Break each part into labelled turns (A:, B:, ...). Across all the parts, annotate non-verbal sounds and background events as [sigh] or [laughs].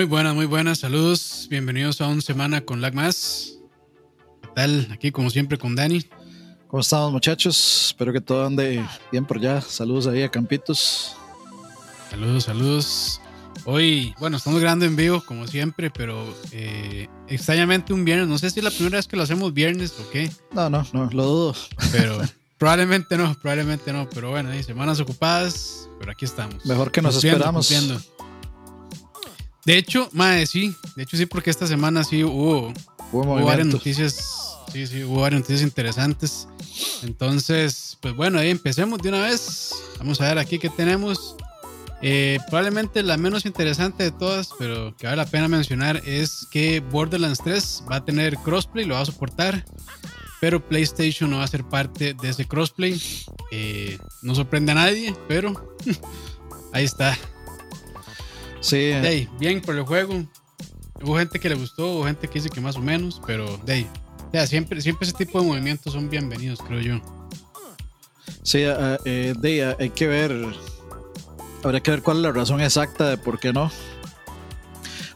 A: Muy buenas, muy buenas. Saludos. Bienvenidos a un semana con Lag Más. ¿Qué tal? Aquí, como siempre, con Dani.
B: ¿Cómo estamos, muchachos? Espero que todo ande bien por allá. Saludos ahí a Campitos.
A: Saludos, saludos. Hoy, bueno, estamos grabando en vivo, como siempre, pero eh, extrañamente un viernes. No sé si es la primera vez que lo hacemos viernes o qué.
B: No, no, no, lo dudo.
A: Pero [laughs] probablemente no, probablemente no. Pero bueno, hay semanas ocupadas, pero aquí estamos.
B: Mejor que nos esperamos.
A: De hecho, madre, sí. De hecho, sí, porque esta semana sí hubo, hubo, varias noticias. Sí, sí, hubo varias noticias interesantes. Entonces, pues bueno, ahí empecemos de una vez. Vamos a ver aquí qué tenemos. Eh, probablemente la menos interesante de todas, pero que vale la pena mencionar, es que Borderlands 3 va a tener crossplay, lo va a soportar, pero PlayStation no va a ser parte de ese crossplay. Eh, no sorprende a nadie, pero [laughs] ahí está.
B: Sí.
A: bien por el juego. Hubo gente que le gustó, hubo gente que dice que más o menos, pero de siempre, siempre ese tipo de movimientos son bienvenidos, creo yo.
B: Sí, uh, eh, hay que ver. Habría que ver cuál es la razón exacta de por qué no.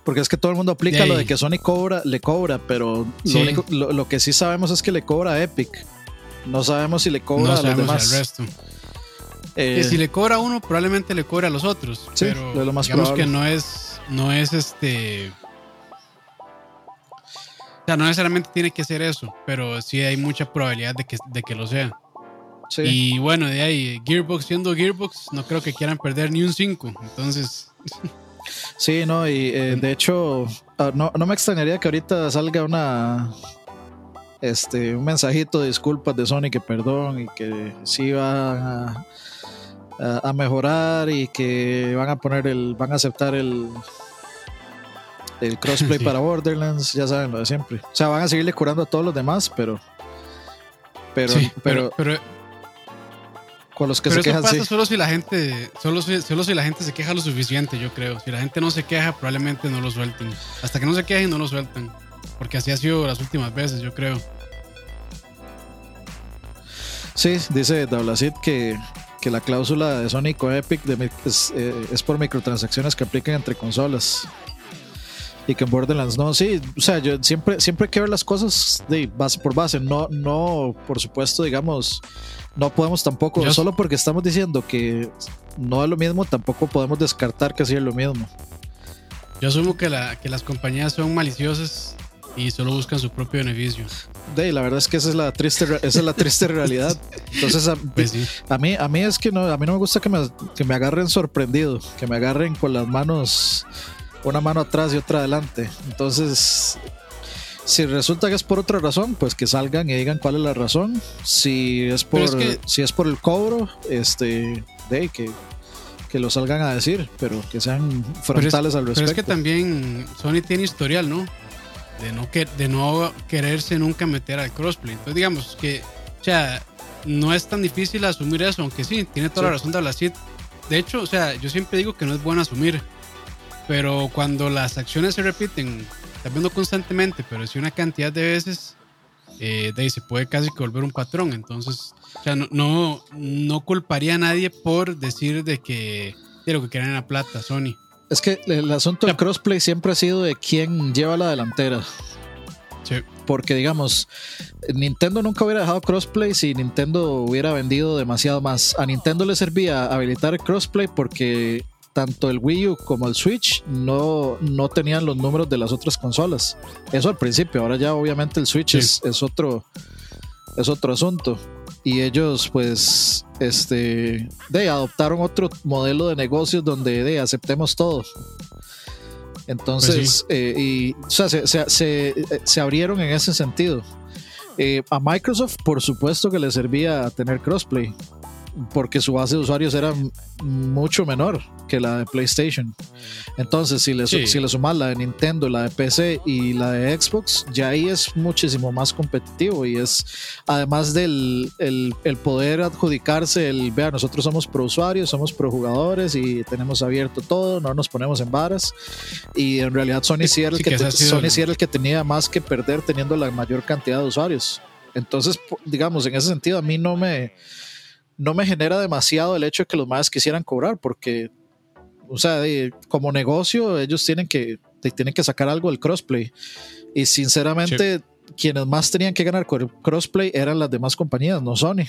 B: Porque es que todo el mundo aplica lo de que Sony cobra, le cobra, pero lo, que sí sabemos es que le cobra a Epic. No sabemos si le cobra a los demás. resto.
A: Eh, si le cobra a uno, probablemente le cobra a los otros. Sí, pero lo más digamos que no es, no es este. O sea, no necesariamente tiene que ser eso, pero sí hay mucha probabilidad de que, de que lo sea. Sí. Y bueno, de ahí, Gearbox siendo Gearbox, no creo que quieran perder ni un 5. Entonces. [laughs]
B: Sí, no, y eh, de hecho, ah, no, no, me extrañaría que ahorita salga una. Este, un mensajito de disculpas de Sony que perdón y que sí va a a, mejorar y que van a poner el, van a aceptar el, el crossplay [laughs] para Borderlands, ya saben lo de siempre. O sea, van a seguirle curando a todos los demás, pero. Pero, pero, pero, con los que se quejan.
A: Pasa solo si la gente, solo si, solo si la gente se queja lo suficiente, yo creo. Si la gente no se queja, probablemente no lo suelten. Hasta que no se quejen, no lo sueltan. Porque así ha sido las últimas veces, yo creo.
B: Sí, dice Dablacid que que la cláusula de Sony con Epic eh, es, por microtransacciones que aplican entre consolas. Y que en Borderlands no, sí, o sea, yo siempre, siempre hay que ver las cosas de base por base, no, no, por supuesto, digamos, no podemos tampoco, solo porque estamos diciendo que no es lo mismo, tampoco podemos descartar que sí es lo mismo.
A: Yo asumo que, la, que las compañías son maliciosas y solo buscan su propio beneficio.
B: De, la verdad es que esa es la triste, esa es la triste realidad. Entonces, [laughs] pues a, mí, a mí es que no, a mí no me gusta que me, que me agarren sorprendido, que me agarren con las manos, una mano atrás y otra adelante. Entonces, si resulta que es por otra razón, pues que salgan y digan cuál es la razón. Si es por, si es por el cobro, este, de que, que lo salgan a decir, pero que sean frontales al respecto. Pero
A: es que también Sony tiene historial, ¿no? De no, que, de no quererse nunca meter al crossplay. Entonces, digamos que, o sea, no es tan difícil asumir eso, aunque sí, tiene toda la razón de hablar De hecho, o sea, yo siempre digo que no es bueno asumir, pero cuando las acciones se repiten, también no constantemente, pero si una cantidad de veces, eh, de ahí se puede casi que volver un patrón. Entonces, o sea, no, no, no culparía a nadie por decir de que de lo que quieren en la plata, Sony.
B: Es que el asunto del crossplay siempre ha sido de quién lleva la delantera. Sí. Porque, digamos, Nintendo nunca hubiera dejado crossplay si Nintendo hubiera vendido demasiado más. A Nintendo le servía habilitar el crossplay porque tanto el Wii U como el Switch no, no tenían los números de las otras consolas. Eso al principio, ahora ya obviamente el Switch es, es, otro, es otro asunto y ellos pues este de adoptaron otro modelo de negocios donde de aceptemos todo. Entonces pues eh, y o sea, se, se, se, abrieron en ese sentido. Eh, a Microsoft por supuesto que le servía tener crossplay porque su base de usuarios era mucho menor que la de PlayStation. Entonces, si le, si le sumas la de Nintendo, la de PC y la de Xbox, ya ahí es muchísimo más competitivo y es, además del el, poder adjudicarse, el, vea, nosotros somos pro usuarios, somos pro jugadores y tenemos abierto todo, no nos ponemos en varas. Y en realidad Sony sí era el, que, Sony sí era el que tenía más que perder teniendo la mayor cantidad de usuarios. Entonces, digamos, en ese sentido, a mí no me no me genera demasiado el hecho de que los más quisieran cobrar, porque, o sea, como negocio, ellos tienen que, tienen que sacar algo del crossplay. Y sinceramente, quienes más tenían que ganar con el crossplay eran las demás compañías, no Sony.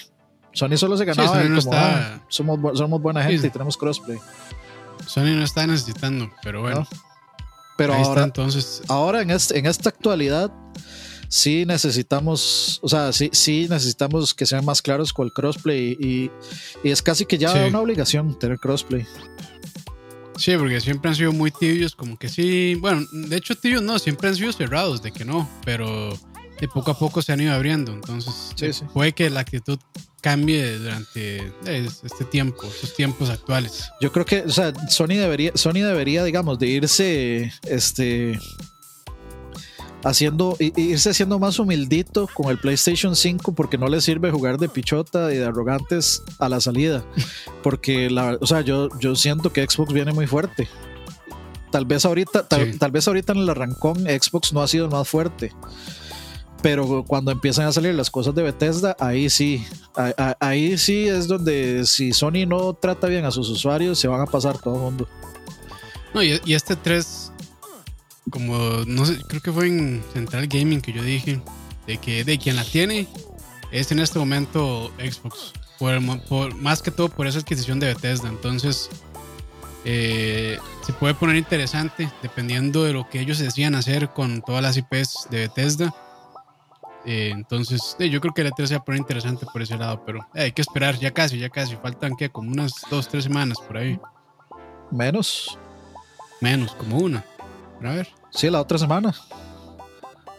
B: Sony solo se ganaba
A: no
B: como,
A: está-
B: "Ah, somos, somos buena gente
A: Sí.
B: y tenemos crossplay.
A: Sony no está necesitando, pero bueno.
B: ¿no? Pero ahora,
A: está entonces.
B: ahora en, este, en esta actualidad sí necesitamos, o sea, sí, sí necesitamos que sean más claros con el crossplay y, y es casi que ya
A: Sí.
B: una obligación tener crossplay.
A: Sí, porque siempre han sido muy tibios, como que sí. Bueno, de hecho, tibios no, siempre han sido cerrados de que no, pero de poco a poco se han ido abriendo. Entonces,
B: Sí,
A: eh,
B: sí.
A: puede que la actitud cambie durante eh, este tiempo, estos tiempos actuales.
B: Yo creo que, o sea, Sony debería, Sony debería, digamos, de irse, este, haciendo, irse haciendo más humildito con el PlayStation 5 porque no le sirve jugar de pichota y de arrogantes a la salida. Porque, la, o sea, yo, yo siento que Xbox viene muy fuerte. Tal vez ahorita, tal,
A: Sí.
B: tal vez ahorita en el arrancón Xbox no ha sido más fuerte. Pero cuando empiezan a salir las cosas de Bethesda, ahí sí, ahí sí es donde si Sony no trata bien a sus usuarios, se van a pasar todo el mundo.
A: No, y, y este 3, como no sé, creo que fue en Central Gaming que yo dije, de que de quien la tiene es en este momento Xbox. Por, más que todo por esa adquisición de Bethesda. Entonces, eh, se puede poner interesante dependiendo de lo que ellos decían hacer con todas las IPs de Bethesda. Eh, entonces, eh, yo creo que la 3 se va a poner interesante por ese lado, pero hay que esperar, ya casi, ya casi. Faltan que como unas dos, tres semanas por ahí.
B: Menos.
A: Menos, como una. A ver.
B: Sí, la otra semana.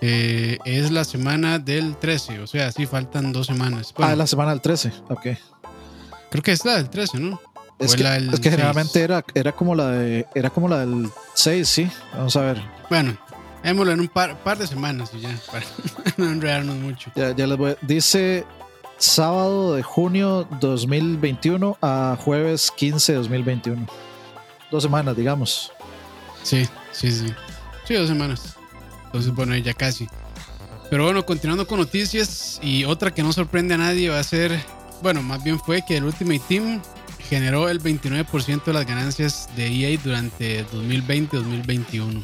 A: Eh, es la semana del 13, o sea, sí, faltan dos semanas. Bueno,
B: ah, es la semana del 13. Ok.
A: Creo que es la del 13, ¿no?
B: Es que, es que generalmente
A: 6.
B: era, era como la de, era como la del 6, sí. Vamos a ver.
A: Bueno, démoslo en un par, par de semanas y ya, para [laughs] no enredarnos mucho.
B: Ya, ya les voy. Dice sábado de junio 2021 a jueves 15 de 2021. Dos semanas, digamos.
A: Sí, sí, sí. Sí, dos semanas. Entonces, bueno, ya casi. Pero bueno, continuando con noticias y otra que no sorprende a nadie va a ser, bueno, más bien fue que el Ultimate Team generó el 29% de las ganancias de EA durante 2020-2021.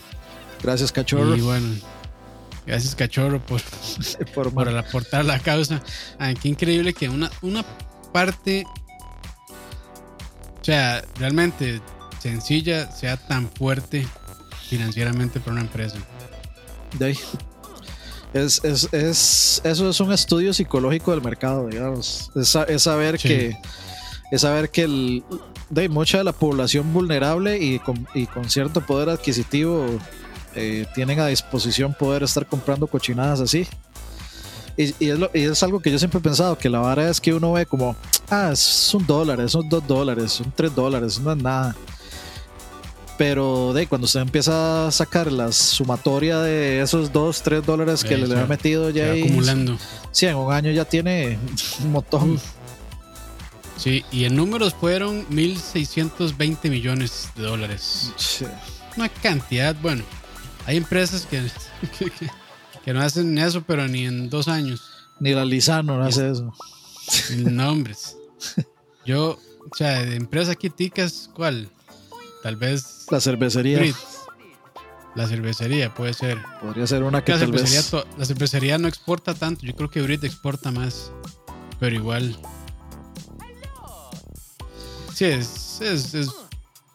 B: Gracias, cachorro.
A: Y bueno, gracias Cachorro por, [laughs]
B: por,
A: por aportar la causa. Ah, qué increíble que una, una parte, o sea, realmente sencilla, sea tan fuerte financieramente para una empresa.
B: de ahí. Es, es, es, eso es un estudio psicológico del mercado, digamos. Es, sa- es saber
A: Sí.
B: que es saber que el, de mucha de la población vulnerable y con, y con cierto poder adquisitivo eh, tienen a disposición poder estar comprando cochinadas así. Y, y es lo- y es algo que yo siempre he pensado, que la vara es que uno ve como, ah, es un dólar, son dos dólares, son tres dólares, no es nada. Pero de cuando usted empieza a sacar la sumatoria de esos dos, tres dólares que
A: Eh,
B: le, ha metido ya ahí,
A: acumulando.
B: sí, en un año ya tiene un montón.
A: Uf. Sí, y en números fueron 1.620 millones de dólares.
B: Sí.
A: Una cantidad, bueno, hay empresas que, [laughs] que, no hacen eso, pero ni en dos años.
B: Ni la Lizano no hace eso.
A: Nombres. [laughs] Yo, o sea, de empresas aquí ticas, ¿cuál? Tal vez
B: La cervecería.
A: La cervecería puede ser.
B: podría ser una que
A: La
B: tal
A: cervecería,
B: vez.
A: la cervecería no exporta tanto. Yo creo que Brit exporta más. Pero igual. Sí, es, es, es,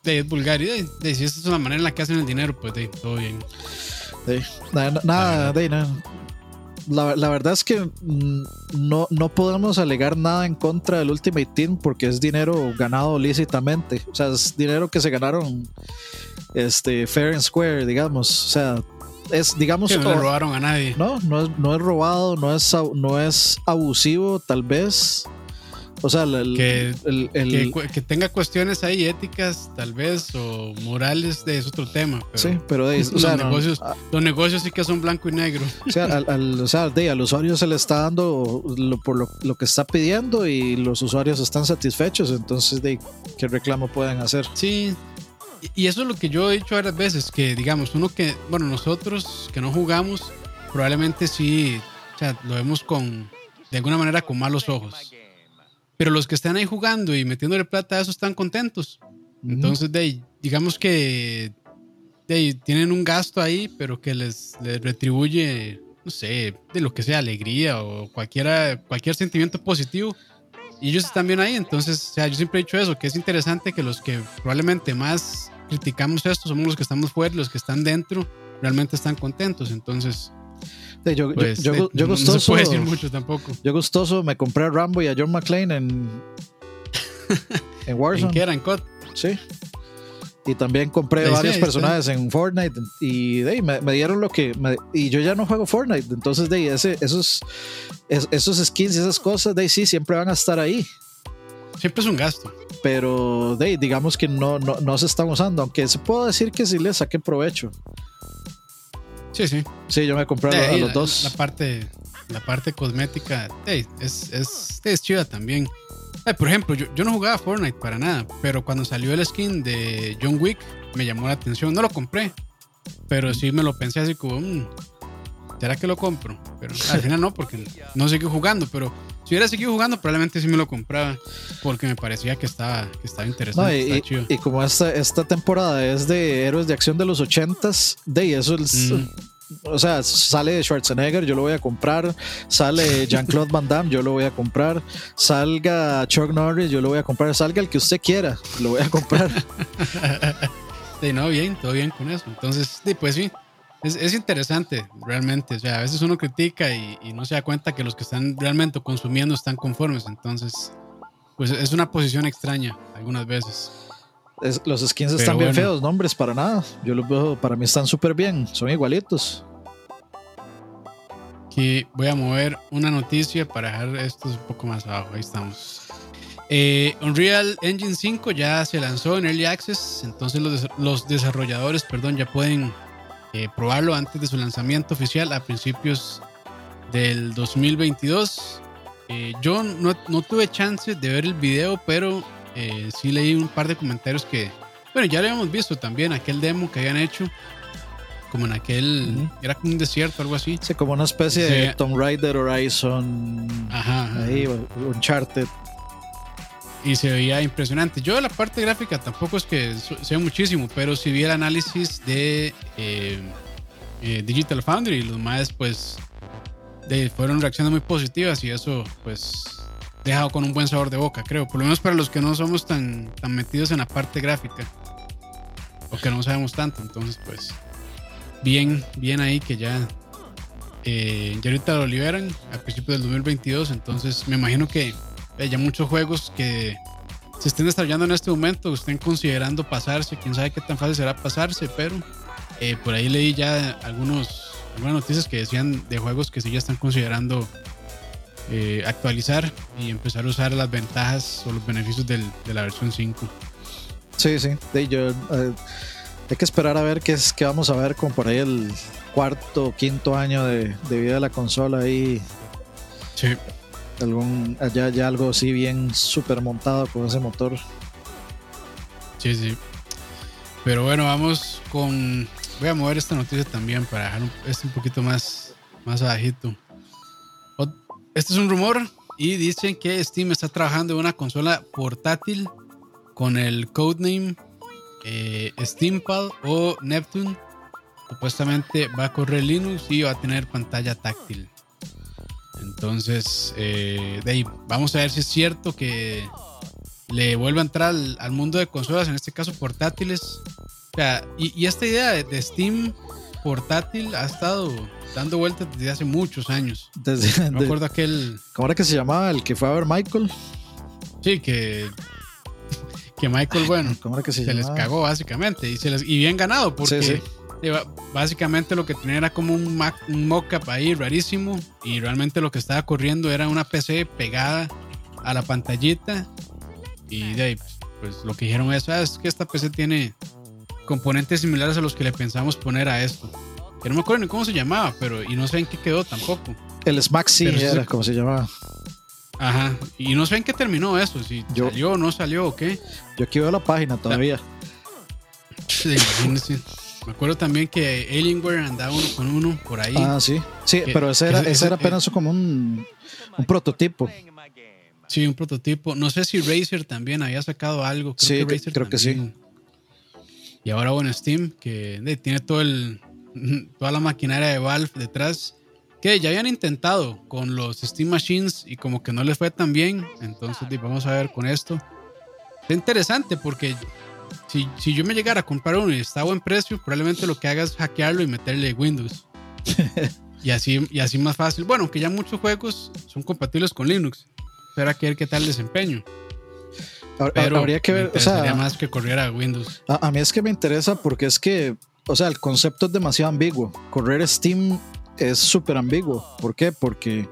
A: de- es vulgar. Y de- de- si esta es una manera en la que hacen el dinero, pues de, todo bien.
B: Sí. Nada, nada, de- nada. La, la verdad es que mm, no, no podemos alegar nada en contra del Ultimate Team porque es dinero ganado lícitamente. O sea, es dinero que se ganaron este, fair and square, digamos. O sea, es, digamos,
A: Que no le robaron a nadie.
B: no, no es, no es robado, no es, no es abusivo, tal vez. O sea, el,
A: Que-
B: el- el-
A: Que, cu- que tenga cuestiones ahí éticas, tal vez, o morales, de es otro tema. Pero
B: sí, pero de- o
A: los,
B: sea, no,
A: negocios,
B: a-
A: los negocios sí que son blanco y negro.
B: o sea, al, al- o sea, de- al usuario se le está dando lo, por lo, lo que está pidiendo y los usuarios están satisfechos, entonces de qué reclamo pueden hacer.
A: Sí, y- y eso es lo que yo he dicho varias veces, que digamos, uno que, bueno, nosotros que no jugamos, probablemente sí, o sea, lo vemos con, de alguna manera, con malos ojos. Pero los que están ahí jugando y metiéndole plata a eso están contentos. Entonces, de ahí, digamos que de, tienen un gasto ahí, pero que les, les retribuye, no sé, de lo que sea, alegría o cualquiera, cualquier sentimiento positivo. Y ellos están bien ahí, entonces, o sea, yo siempre he dicho eso, que es interesante que los que probablemente más criticamos esto somos los que estamos fuera, los que están dentro, realmente están contentos. Entonces,
B: yo, yo-
A: pues,
B: yo- yo
A: no se
B: gustoso,
A: puede decir mucho tampoco.
B: yo gustoso me compré a Rambo y a John McClane en, en
A: ¿En
B: Warzone.
A: qué eran COD?
B: Sí. Y también compré varios
A: ahí está.
B: personajes en Fortnite y de ahí me, me dieron lo que... me- y yo ya no juego Fortnite, entonces de ahí ese, esos, es- esos skins y esas cosas de ahí sí siempre van a estar ahí.
A: Siempre es un gasto.
B: Pero de ahí, digamos que no, no, no se están usando, aunque se puedo decir que sí le saqué provecho.
A: Sí, sí.
B: Sí, yo me compré lo- a los
A: la,
B: dos.
A: la parte, la parte cosmética hey, es, es, es chida también. Ay, por ejemplo, yo, yo no jugaba Fortnite para nada, pero cuando salió el skin de John Wick me llamó la atención. No lo compré, pero sí me lo pensé así como, "Mm, ¿será que lo compro? Pero al final no, porque no seguí jugando, pero si hubiera seguido jugando probablemente sí me lo compraba, porque me parecía que estaba, que estaba
B: No,
A: interesante.
B: y,
A: estaba
B: y-
A: chido.
B: y como esta, esta temporada es de héroes de acción de los ochentas, de ahí eso es,
A: Mm.
B: o sea, sale Schwarzenegger, yo lo voy a comprar, sale [laughs] Jean-Claude Van Damme, yo lo voy a comprar, salga Chuck Norris, yo lo voy a comprar, salga el que usted quiera, lo voy a comprar. [laughs]
A: Sí, no, bien, todo bien con eso. Entonces, sí, pues sí, es, es interesante realmente. O sea, a veces uno critica y, y no se da cuenta que los que están realmente consumiendo están conformes. Entonces, pues es una posición extraña algunas veces.
B: Es- los skins
A: Pero
B: están bien feos, nombres para nada. Yo los veo, para mí están súper bien, son igualitos.
A: Aquí voy a mover una noticia para dejar estos un poco más abajo. Ahí estamos. Eh, Unreal Engine 5 ya se lanzó en Early Access, entonces los, los desarrolladores perdón, ya pueden eh, probarlo antes de su lanzamiento oficial a principios del 2022. Eh, yo no, no tuve chance de ver el video, pero eh, sí leí un par de comentarios que, bueno, ya lo habíamos visto también, aquel demo que habían hecho, como en aquel, era como un desierto, algo así.
B: Sí, como una especie de
A: Sí.
B: Tomb Raider, Horizon,
A: Ajá, ajá.
B: ahí, Uncharted.
A: Y se veía impresionante. Yo la parte gráfica tampoco es que sea muchísimo, pero si vi el análisis de eh, eh, Digital Foundry, los más pues de- fueron reacciones muy positivas y eso pues dejado con un buen sabor de boca, creo. Por lo menos para los que no somos tan, tan metidos en la parte gráfica o que no sabemos tanto, entonces pues bien, bien ahí que ya eh, ya ahorita lo liberan a principios del 2022, entonces me imagino que ya muchos juegos que se estén desarrollando en este momento, estén considerando pasarse, quién sabe qué tan fácil será pasarse, pero eh, por ahí leí ya algunos, algunas noticias que decían de juegos que sí ya están considerando eh, actualizar y empezar a usar las ventajas o los beneficios del- de la versión 5.
B: Sí, sí. De yo, eh, hay que esperar a ver qué es que vamos a ver con por ahí el cuarto, quinto año de, de vida de la consola ahí.
A: Sí.
B: Algún, allá ya algo así bien súper montado con ese motor.
A: Sí, sí. Pero bueno, vamos con. Voy a mover esta noticia también para dejar un- esto un poquito más, más abajito. Este es un rumor y dicen que Steam está trabajando en una consola portátil con el codename eh, Steampal o Neptune. Supuestamente va a correr Linux y va a tener pantalla táctil. Entonces, eh, de ahí, vamos a ver si es cierto que le vuelve a entrar al, al mundo de consolas, en este caso portátiles. O sea, y, y esta idea de, de Steam portátil ha estado dando vueltas desde hace muchos años.
B: Desde,
A: Me
B: de-
A: acuerdo aquel,
B: ¿Cómo era que se llamaba el que fue a ver Michael?
A: sí, que, que Michael, bueno,
B: ¿Cómo era que se,
A: se les cagó básicamente y, se les, y bien ganado porque
B: Sí, sí.
A: Básicamente lo que tenía era como un, Mac- un mockup ahí rarísimo y realmente lo que estaba corriendo era una PC pegada a la pantallita y de ahí pues, lo que dijeron es, "Ah, es que esta PC tiene componentes similares a los que le pensamos poner a esto que no me acuerdo ni cómo se llamaba pero y no sé en qué quedó tampoco
B: El
A: sí
B: era
A: se-
B: como se llamaba.
A: ajá y no sé en qué terminó eso si
B: Yo-
A: salió o no salió o qué
B: Yo aquí veo la página todavía. [laughs]
A: Sí, imagínese. Me acuerdo también que Alienware andaba uno con uno por ahí.
B: Ah, sí. Sí,
A: Que-
B: pero ese era,
A: ese-
B: ese era apenas como un, un prototipo.
A: Sí, un prototipo. No sé si Razer también había sacado algo. Creo
B: Sí,
A: que Razer
B: creo que sí.
A: también. Y ahora, bueno, Steam, que de, tiene todo el, [laughs] toda la maquinaria de Valve detrás, que ya habían intentado con los Steam Machines y como que no les fue tan bien. Entonces, vamos a ver con esto. Es interesante porque si, si yo me llegara a comprar uno y está a buen precio, probablemente lo que haga es hackearlo y meterle Windows. [laughs] y, así, y así más fácil. Bueno, aunque ya muchos juegos son compatibles con Linux. Pero hay que ver qué tal desempeño.
B: Pero habría que ver, o sea,
A: más que corriera Windows.
B: A, mí es que me interesa porque es que, o sea, el concepto es demasiado ambiguo. Correr Steam es súper ambiguo. ¿Por qué? Porque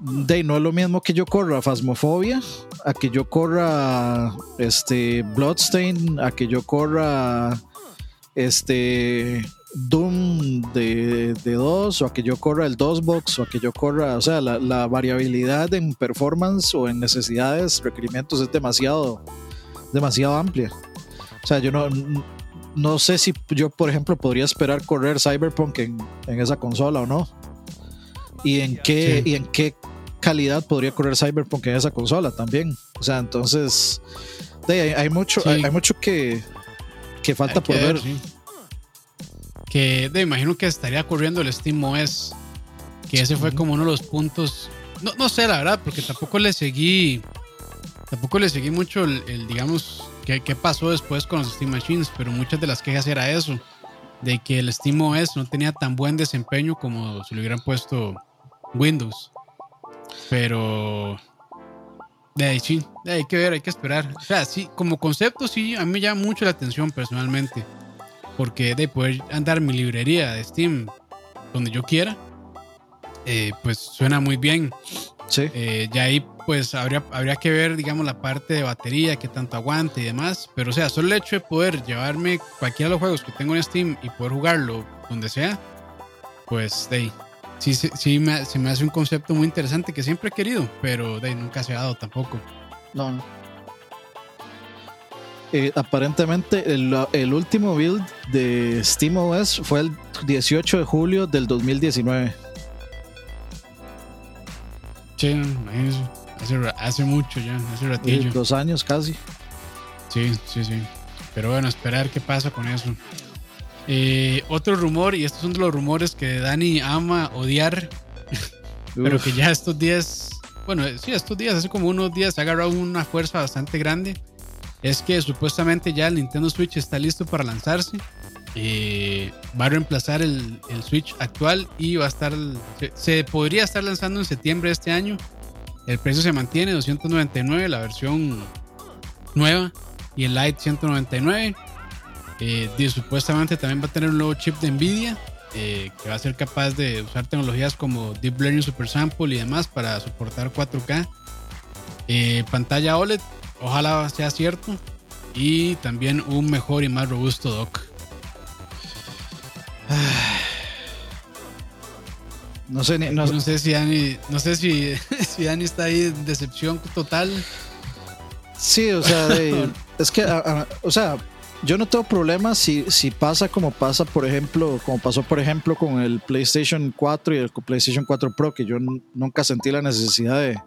B: de no es lo mismo que yo corra Phasmophobia, a que yo corra este Bloodstain, a que yo corra este Doom de, de 2 o a que yo corra el DOSBox o a que yo corra, o sea, la, variabilidad en performance o en necesidades, requerimientos es demasiado, demasiado amplia. O sea, yo no, no sé si yo, por ejemplo, podría esperar correr Cyberpunk en, esa consola o no. Y en qué, y en qué calidad podría correr Cyberpunk en esa consola también. O sea, entonces, hay, mucho, hay, mucho que, que falta por ver
A: que de, imagino que estaría corriendo el Steam OS, que ese fue como uno de los puntos, no, no sé la verdad, porque tampoco le seguí, tampoco le seguí mucho el, digamos, qué, qué, pasó después con los Steam Machines, pero muchas de las quejas era eso, de que el Steam OS no tenía tan buen desempeño como si le hubieran puesto Windows. Pero de ahí sí, de ahí hay que ver, hay que esperar. O sea, sí, como concepto sí, a mí me llama mucho la atención personalmente porque de poder andar mi librería de Steam donde yo quiera, eh, pues suena muy bien.
B: Sí.
A: Eh, ya ahí pues habría, habría que ver, digamos, la parte de batería, que tanto aguante y demás. Pero o sea, solo el hecho de poder llevarme cualquiera de los juegos que tengo en Steam y poder jugarlo donde sea, pues de ahí. Sí, sí, sí me, se me hace un concepto muy interesante que siempre he querido, pero de ahí nunca se ha dado tampoco.
B: No, no. Eh, aparentemente el, último build de SteamOS fue el 18 de julio del 2019.
A: Sí, hace, hace mucho ya, hace ratillo.
B: Dos años casi.
A: Sí, sí, sí. Pero bueno, esperar qué pasa con eso. Eh, otro rumor, y estos son de los rumores que Dani ama odiar, [laughs] pero que ya estos días, bueno, sí, estos días, hace como unos días ha agarrado una fuerza bastante grande es que supuestamente ya el Nintendo Switch está listo para lanzarse. Eh, va a reemplazar el, Switch actual y va a estar. Se, podría estar lanzando en septiembre de este año. El precio se mantiene, 299, la versión nueva, y el Lite 199. Eh, y supuestamente también va a tener un nuevo chip de Nvidia eh, que va a ser capaz de usar tecnologías como Deep Learning Super Sample y demás para soportar 4K. pantalla OLED Ojalá sea cierto. Y también un mejor y más robusto dock. [sighs]
B: No sé,
A: no, sé si Dani, no sé si, [laughs] si Dani está ahí en decepción total.
B: Sí, o sea, [laughs] es que, o sea, yo no tengo problema si, si pasa como pasa, por ejemplo, como pasó, por ejemplo, con el PlayStation 4 y el PlayStation 4 Pro, que yo nunca sentí la necesidad de,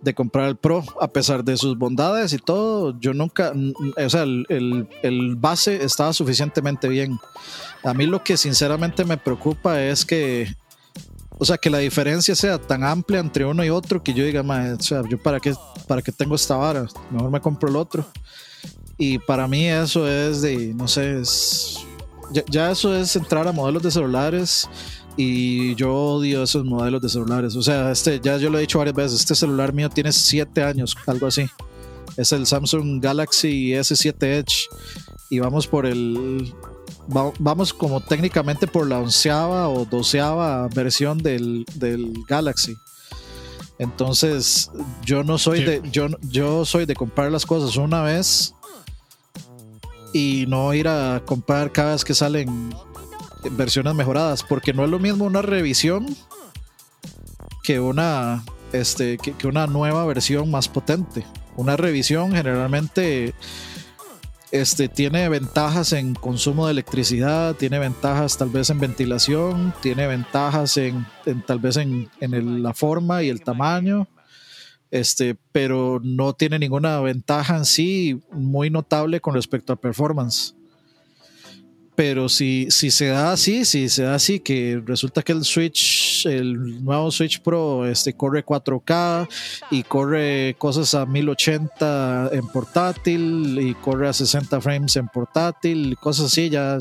B: de comprar el Pro, a pesar de sus bondades y todo, yo nunca, o sea, el, el, base estaba suficientemente bien. A mí lo que sinceramente me preocupa es que, o sea, que la diferencia sea tan amplia entre uno y otro que yo diga, o sea, yo para qué, para qué tengo esta vara, mejor me compro el otro. Y para mí eso es de, no sé, es, ya, ya eso es entrar a modelos de celulares y yo odio esos modelos de celulares. O sea, este, ya yo lo he dicho varias veces, este celular mío tiene 7 años, algo así. Es el Samsung Galaxy S7 Edge y vamos por el... vamos como técnicamente por la onceava o doceava versión del, Galaxy. Entonces, yo no soy de, yo, yo soy de comprar las cosas una vez y no ir a comprar cada vez que salen versiones mejoradas, porque no es lo mismo una revisión que una, este, que, una nueva versión más potente. Una revisión generalmente este, tiene ventajas en consumo de electricidad, tiene ventajas tal vez en ventilación, tiene ventajas en, tal vez en, la forma y el tamaño, Este, pero no tiene ninguna ventaja en sí muy notable con respecto a performance. Pero si, si se da así, si se da así, que resulta que el Switch, el nuevo Switch Pro, este, corre 4K y corre cosas a 1080 en portátil y corre a 60 frames en portátil, cosas así, ya.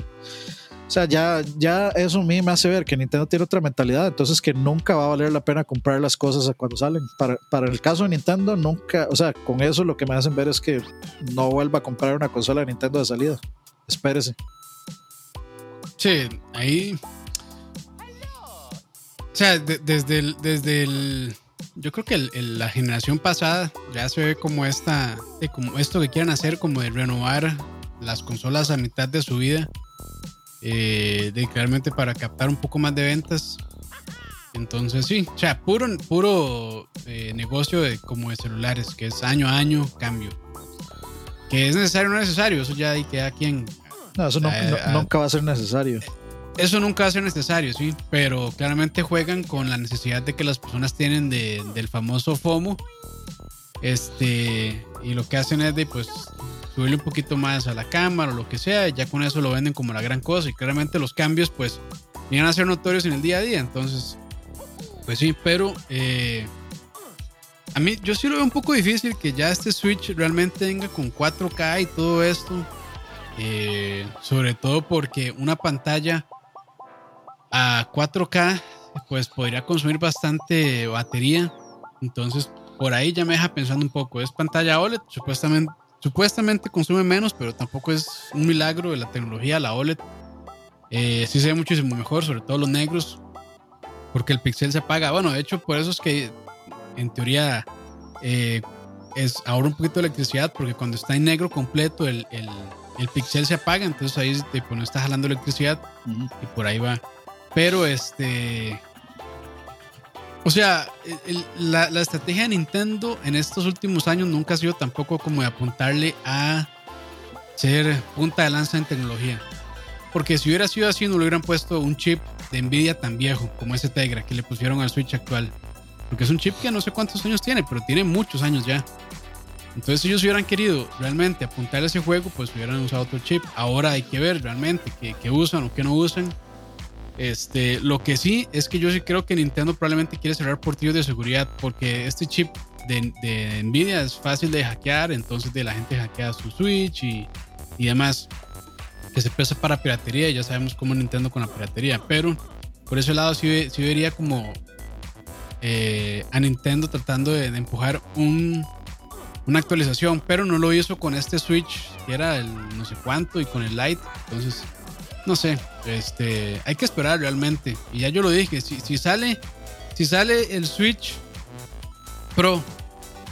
B: O sea, ya, ya eso a mí me hace ver que Nintendo tiene otra mentalidad, entonces que nunca va a valer la pena comprar las cosas cuando salen. Para, para el caso de Nintendo, nunca, o sea, con eso lo que me hacen ver es que no vuelva a comprar una consola de Nintendo de salida. Espérese.
A: Sí, ahí. O sea, desde el, desde el. Yo creo que la generación pasada ya se ve como esta. como esto que quieren hacer, como de renovar las consolas a mitad de su vida. Eh, de claramente para captar un poco más de ventas. Entonces, sí, o sea, puro, puro eh, negocio de, como de celulares, que es año a año cambio. Que es necesario o no necesario, eso ya hay que a quien
B: no, eso nunca va a ser necesario.
A: Eso nunca va a ser necesario, sí, pero claramente juegan con la necesidad de que las personas tienen del famoso FOMO. Este, y lo que hacen es de pues subirle un poquito más a la cámara o lo que sea, y ya con eso lo venden como la gran cosa. Y claramente los cambios, pues, vienen a ser notorios en el día a día. Entonces, pues sí, pero eh, a mí yo sí lo veo un poco difícil que ya este Switch realmente venga con 4K y todo esto. Eh, sobre todo porque una pantalla a 4K pues podría consumir bastante batería. Entonces por ahí ya me deja pensando un poco. Es pantalla OLED, supuestamente, supuestamente consume menos, pero tampoco es un milagro de la tecnología, la OLED. Eh, sí se ve muchísimo mejor, sobre todo los negros, porque el pixel se apaga. Bueno, de hecho, por eso es que en teoría eh, es ahorra un poquito de electricidad, porque cuando está en negro completo el, el pixel se apaga, entonces ahí pues, no está jalando electricidad y por ahí va. Pero este. O sea, la, estrategia de Nintendo en estos últimos años nunca ha sido tampoco como de apuntarle a ser punta de lanza en tecnología. Porque si hubiera sido así, no le hubieran puesto un chip de Nvidia tan viejo como ese Tegra que le pusieron al Switch actual. Porque es un chip que no sé cuántos años tiene, pero tiene muchos años ya. Entonces, si ellos hubieran querido realmente apuntar a ese juego, pues hubieran usado otro chip. Ahora hay que ver realmente qué, usan o qué no usan. Este, lo que sí es que yo sí creo que Nintendo probablemente quiere cerrar portillos de seguridad porque este chip de, Nvidia es fácil de hackear, entonces de la gente hackea su Switch y, demás. Que se para piratería y ya sabemos cómo Nintendo con la piratería. Pero por ese lado sí, sí vería como eh, a Nintendo tratando de empujar un una actualización, pero no lo hizo con este Switch, que era el no sé cuánto, y con el Lite. Entonces, no sé, este, hay que esperar realmente. Y ya yo lo dije, si, si sale, si sale el Switch Pro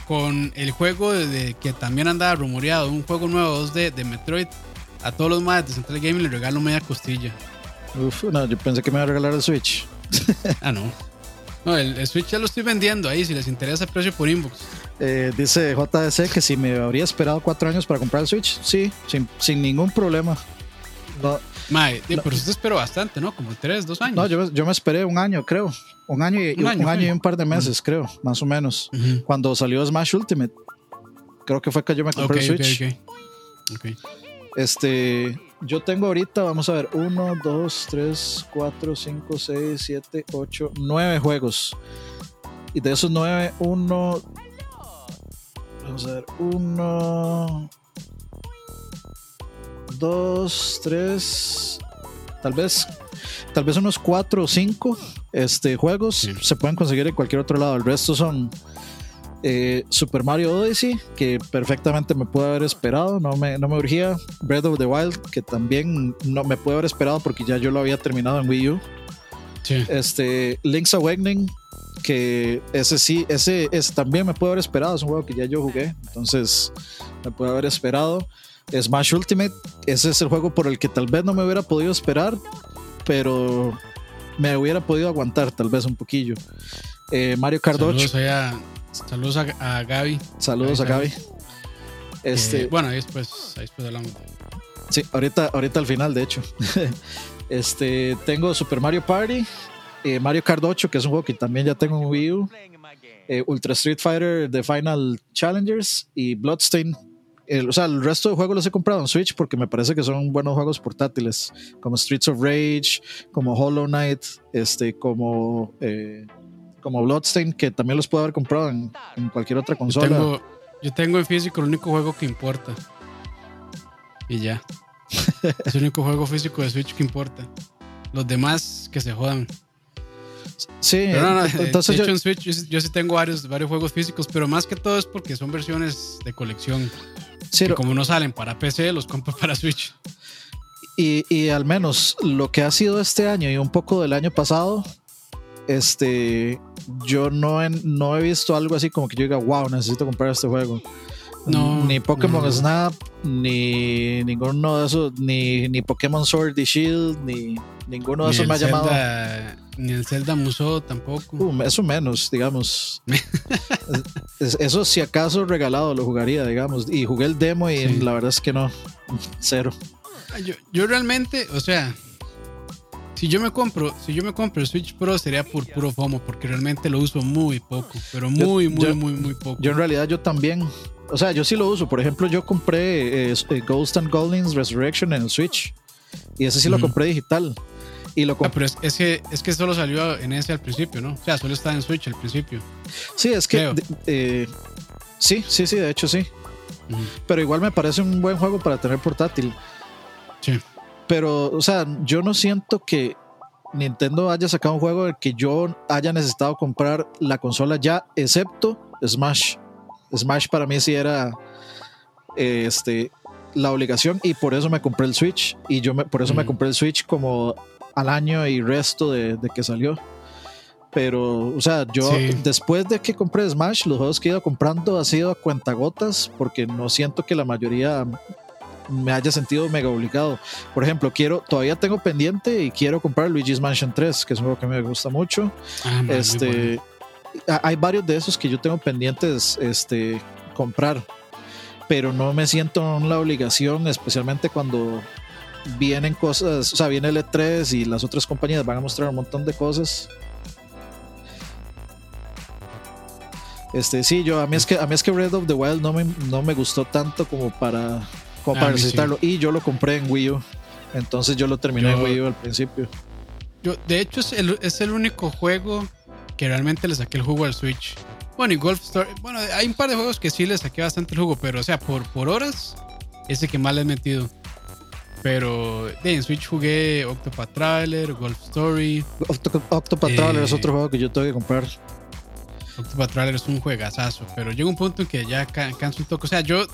A: con el juego de, que también andaba rumoreado, un juego nuevo 2D de Metroid, a todos los más de Central Gaming le regalo media costilla.
B: Uf, no, yo pensé que me iba a regalar el Switch. [laughs]
A: ah, no. No, el, Switch ya lo estoy vendiendo ahí, si les interesa precio por inbox.
B: Eh, dice JDC que si me habría esperado cuatro años para comprar el Switch, sí, sin, ningún problema.
A: No, Mae, pero usted esperó bastante, ¿no? Como tres, dos años.
B: No, yo, me esperé un año, creo. Un año y un, año, y un par de meses, creo, más o menos. Cuando salió Smash Ultimate. Creo que fue que yo me compré el Switch. Okay, este, yo tengo ahorita, vamos a ver, 1, 2, 3, 4, 5, 6, 7, 8, 9 juegos. Y de esos 9, 1, vamos a ver, 1, 2, 3, tal vez, tal vez unos 4 o 5 este, juegos se pueden conseguir en cualquier otro lado. El resto son eh, Super Mario Odyssey, que perfectamente me puede haber esperado, no me, no me urgía. Breath of the Wild, que también no me puede haber esperado porque ya yo lo había terminado en Wii U. Este, Link's Awakening, que ese sí, ese, ese también me puede haber esperado, es un juego que ya yo jugué, entonces me puede haber esperado. Smash Ultimate, ese es el juego por el que tal vez no me hubiera podido esperar, pero me hubiera podido aguantar tal vez un poquillo. Eh, Mario Kart 8.
A: Saludos a, Gaby.
B: Saludos a Gaby.
A: Este, eh, bueno, ahí después, ahí después hablamos.
B: Sí, ahorita, ahorita al final, de hecho. [laughs] este, tengo Super Mario Party, eh, Mario Kart 8, que es un juego que también ya tengo en Wii U, Ultra Street Fighter The Final Challengers y Bloodstain. El, o sea, el resto de juegos los he comprado en Switch porque me parece que son buenos juegos portátiles, como Streets of Rage, como Hollow Knight, este, como, eh, como Bloodstain, que también los puedo haber comprado en, en cualquier otra consola.
A: Yo tengo, yo tengo en físico el único juego que importa. Y ya. [laughs] es el único juego físico de Switch que importa. Los demás que se jodan.
B: Sí,
A: Pero no, no,
B: entonces
A: de hecho
B: yo,
A: en Switch yo, sí- yo sí tengo varios, varios juegos físicos, pero más que todo es porque son versiones de colección.
B: Sí,
A: que como no salen para PC, los compro [laughs] para Switch.
B: Y, y al menos lo que ha sido este año y un poco del año pasado, este, yo no he, no he visto algo así como que yo diga, wow, necesito comprar este juego.
A: No,
B: ni Pokémon
A: no.
B: Snap, ni ninguno de esos, ni, ni Pokémon Sword y Shield, ni ninguno de
A: Ni
B: esos me ha llamado.
A: Ni el Zelda Musou tampoco.
B: Uh, eso menos, digamos. [laughs] Es- eso si acaso regalado lo jugaría, digamos. Y jugué el demo y
A: Sí.
B: la verdad es que no. Cero.
A: Ah, Yo, yo realmente, o sea, si yo me compro, si yo me compro el Switch Pro sería por puro FOMO, porque realmente lo uso muy poco, pero
B: Yo-
A: muy, muy,
B: yo-
A: muy, muy poco.
B: Yo en realidad yo también. O sea, yo sí lo uso. Por ejemplo, yo compré eh, eh, Ghost and Goblins Resurrection en el Switch. Y ese sí lo compré digital. Y lo
A: Ah,
B: compré.
A: pero es, es que, es que solo salió en ese al principio, ¿no? O sea, solo estaba en Switch al principio.
B: Sí, es que. de- eh, sí, sí, sí, de hecho sí. Pero igual me parece un buen juego para tener portátil.
A: Sí.
B: Pero, o sea, yo no siento que Nintendo haya sacado un juego del que yo haya necesitado comprar la consola ya, excepto Smash. Smash para mí sí era eh, este, la obligación y por eso me compré el Switch. Y yo me, por eso me compré el Switch como al año y resto de, de que salió. Pero, o sea, yo
A: Sí.
B: después de que compré Smash, los juegos que he ido comprando ha sido a cuentagotas porque no siento que la mayoría me haya sentido mega obligado. Por ejemplo, quiero, todavía tengo pendiente y quiero comprar Luigi's Mansion 3, que es un juego que me gusta mucho.
A: Ah, man,
B: Este,
A: bueno.
B: hay varios de esos que yo tengo pendientes este, comprar, pero no me siento en la obligación, especialmente cuando vienen cosas, o sea, viene el E3 y las otras compañías van a mostrar un montón de cosas. Este, sí, yo a mí es que a mí es que Red of the Wild no me, no me gustó tanto como para, como para
A: sí.
B: necesitarlo y yo lo compré en Wii U. Entonces yo lo terminé en Wii U al principio.
A: Yo, de hecho, es el, es el único juego que realmente le saqué el jugo al Switch. Bueno, y Golf Story. Bueno, hay un par de juegos que sí le saqué bastante el jugo, pero o sea, por, por horas, ese que más le he metido. Pero en Switch jugué Octopath Traveler, Golf Story.
B: Octo- Octopath
A: Eh,
B: Traveler es otro juego que yo tengo que comprar.
A: Octopath Traveler es un juegazazo, pero llega un punto en que ya ca- canso un toque. O sea, yo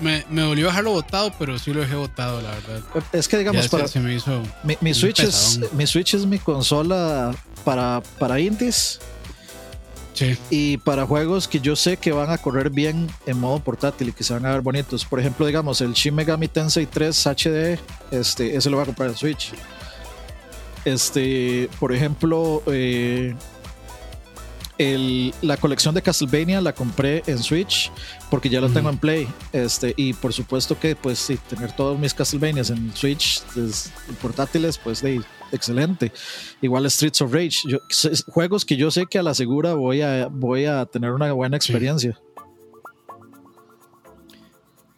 A: me, me dolió dejarlo botado, pero sí lo dejé botado, la verdad.
B: Es que digamos
A: ya
B: para
A: se, me hizo.
B: Mi, Switch es, mi Switch es mi consola para, para indies
A: Sí,
B: y para juegos que yo sé que van a correr bien en modo portátil y que se van a ver bonitos. Por ejemplo, digamos, el Shin Megami Tensei 3 HD, este, ese lo voy a comprar en Switch. Este, por ejemplo, eh, el- la colección de Castlevania la compré en Switch porque ya lo tengo en Play. Este, y por supuesto que, pues, sí, tener todos mis Castlevanias en Switch pues, portátiles, pues, de, excelente. Igual Streets of Rage. Yo, juegos que yo sé que a la segura voy a, voy a tener una buena experiencia.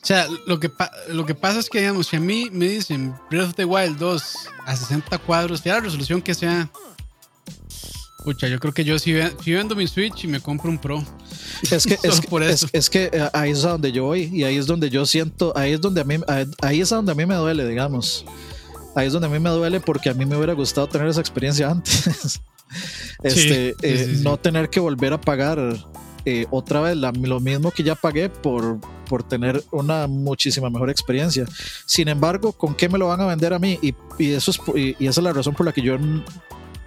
A: O sea, lo que, lo que pasa es que, digamos, si a mí me dicen Breath of the Wild 2 a 60 cuadros, ya la resolución que sea. Pucha, yo creo que yo sí, sí vendo mi Switch y me compro un Pro.
B: Es que, [laughs] es,
A: por eso.
B: es que eh, ahí es a donde yo voy y ahí es donde yo siento, ahí es donde a mí, ahí es a donde a mí me duele, digamos. Ahí es donde a mí me duele porque a mí me hubiera gustado tener esa experiencia antes. [laughs] este,
A: sí,
B: eh,
A: sí, sí.
B: No tener que volver a pagar eh, otra vez la- lo mismo que ya pagué por, por tener una muchísima mejor experiencia. Sin embargo, ¿con qué me lo van a vender a mí? Y, y eso es, y, y esa es la razón por la que yo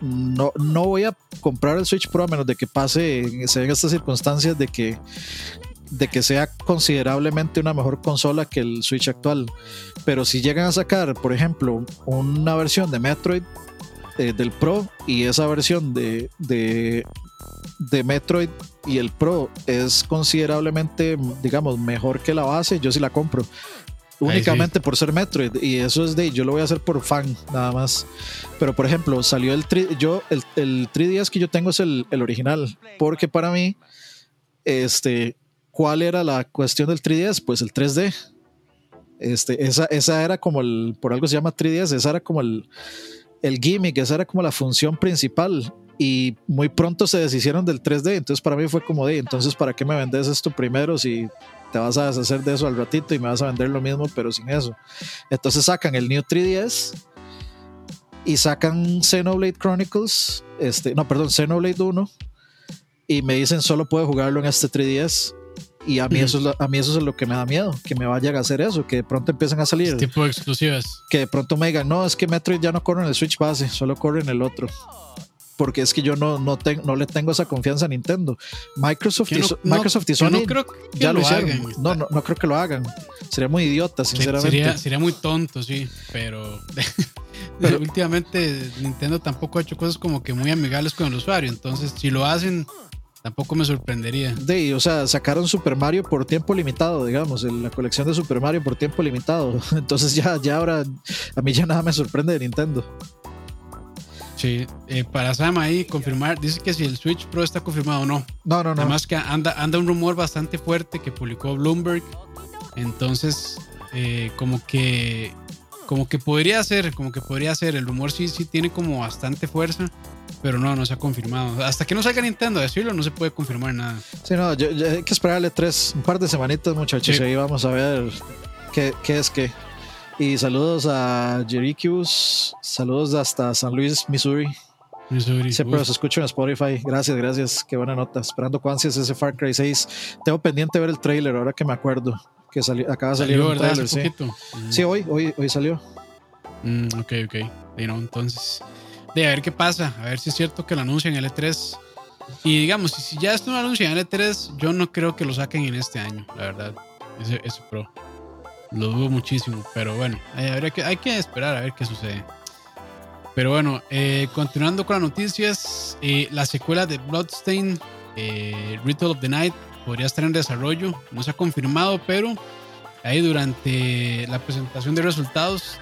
B: no, no voy a comprar el Switch Pro a menos de que pase, se den estas circunstancias de que de que sea considerablemente una mejor consola que el Switch actual. Pero si llegan a sacar, por ejemplo, una versión de Metroid eh, del Pro y esa versión de, de, de Metroid y el Pro es considerablemente, digamos, mejor que la base, yo sí la compro. únicamente por ser Metroid. Y eso es de, yo lo voy a hacer por fan, nada más. Pero por ejemplo, salió el 3, yo, el, el 3DS que yo tengo es el, el original, porque para mí, este, ¿cuál era la cuestión del 3DS? Pues el 3D. Este, esa, esa era como el, por algo se llama 3DS, esa era como el, el gimmick, esa era como la función principal. Y muy pronto se deshicieron del 3D, entonces para mí fue como de, entonces ¿para qué me vendes esto primero si te vas a deshacer de eso al ratito y me vas a vender lo mismo pero sin eso? Entonces sacan el New 3DS y sacan Xenoblade Chronicles, este, no, perdón, Xenoblade 1 y me dicen solo puedo jugarlo en este 3DS y a mí, eso es lo, a mí eso es lo que me da miedo, que me vayan a hacer eso, que de pronto empiecen a salir.
A: Este tipo de exclusivas.
B: Que de pronto me digan, no, es que Metroid ya no corre en el Switch base, solo corre en el otro. Porque es que yo no, no, no le tengo esa confianza a Nintendo. Microsoft, y, Microsoft y Sony
A: no creo que
B: ya lo,
A: lo
B: hicieron.
A: hagan.
B: No, no, no creo que lo hagan. Sería muy idiota, sinceramente.
A: Sería, sería muy tonto, sí, pero, [laughs] pero últimamente Nintendo tampoco ha hecho cosas como que muy amigables con el usuario. Entonces, si lo hacen, Tampoco me sorprendería.
B: De, o sea, sacaron Super Mario por tiempo limitado, digamos, la colección de Super Mario por tiempo limitado. [laughs] Entonces ya, ya ahora a mí ya nada me sorprende de Nintendo.
A: Sí, eh, para Sam ahí confirmar, dice que si el Switch Pro está confirmado o no.
B: No, no, no.
A: Además que anda, anda un rumor bastante fuerte que publicó Bloomberg. Entonces, eh, como que como que podría ser, como que podría ser. El rumor sí, sí tiene como bastante fuerza, pero no, no se ha confirmado. Hasta que no salga Nintendo a decirlo, no se puede confirmar nada.
B: Sí, no, yo, yo hay que esperarle tres, un par de semanitas, muchachos,
A: Sí.
B: y ahí vamos a ver qué, qué es qué. Y saludos a Jerichus, saludos hasta San Luis, Missouri.
A: Missouri.
B: Siempre los escucho en Spotify. Gracias, gracias. Qué buena nota. Esperando con ansias ese Far Cry 6. Tengo pendiente ver el trailer ahora que me acuerdo. Que salió, acaba de salir
A: salió,
B: un. Sí, hoy, hoy, hoy salió.
A: Mm, ok, ok. Y no, entonces, de a ver qué pasa, a ver si es cierto que lo anuncian en L3. Y digamos, si ya esto lo anuncian en L3, yo no creo que lo saquen en este año, la verdad. Ese, ese Pro. Lo dudo muchísimo, pero bueno, hay, habría que, hay que esperar a ver qué sucede. Pero bueno, eh, continuando con las noticias, eh, la secuela de Bloodstain, eh, Ritual of the Night, podría estar en desarrollo. No se ha confirmado, pero ahí durante la presentación de resultados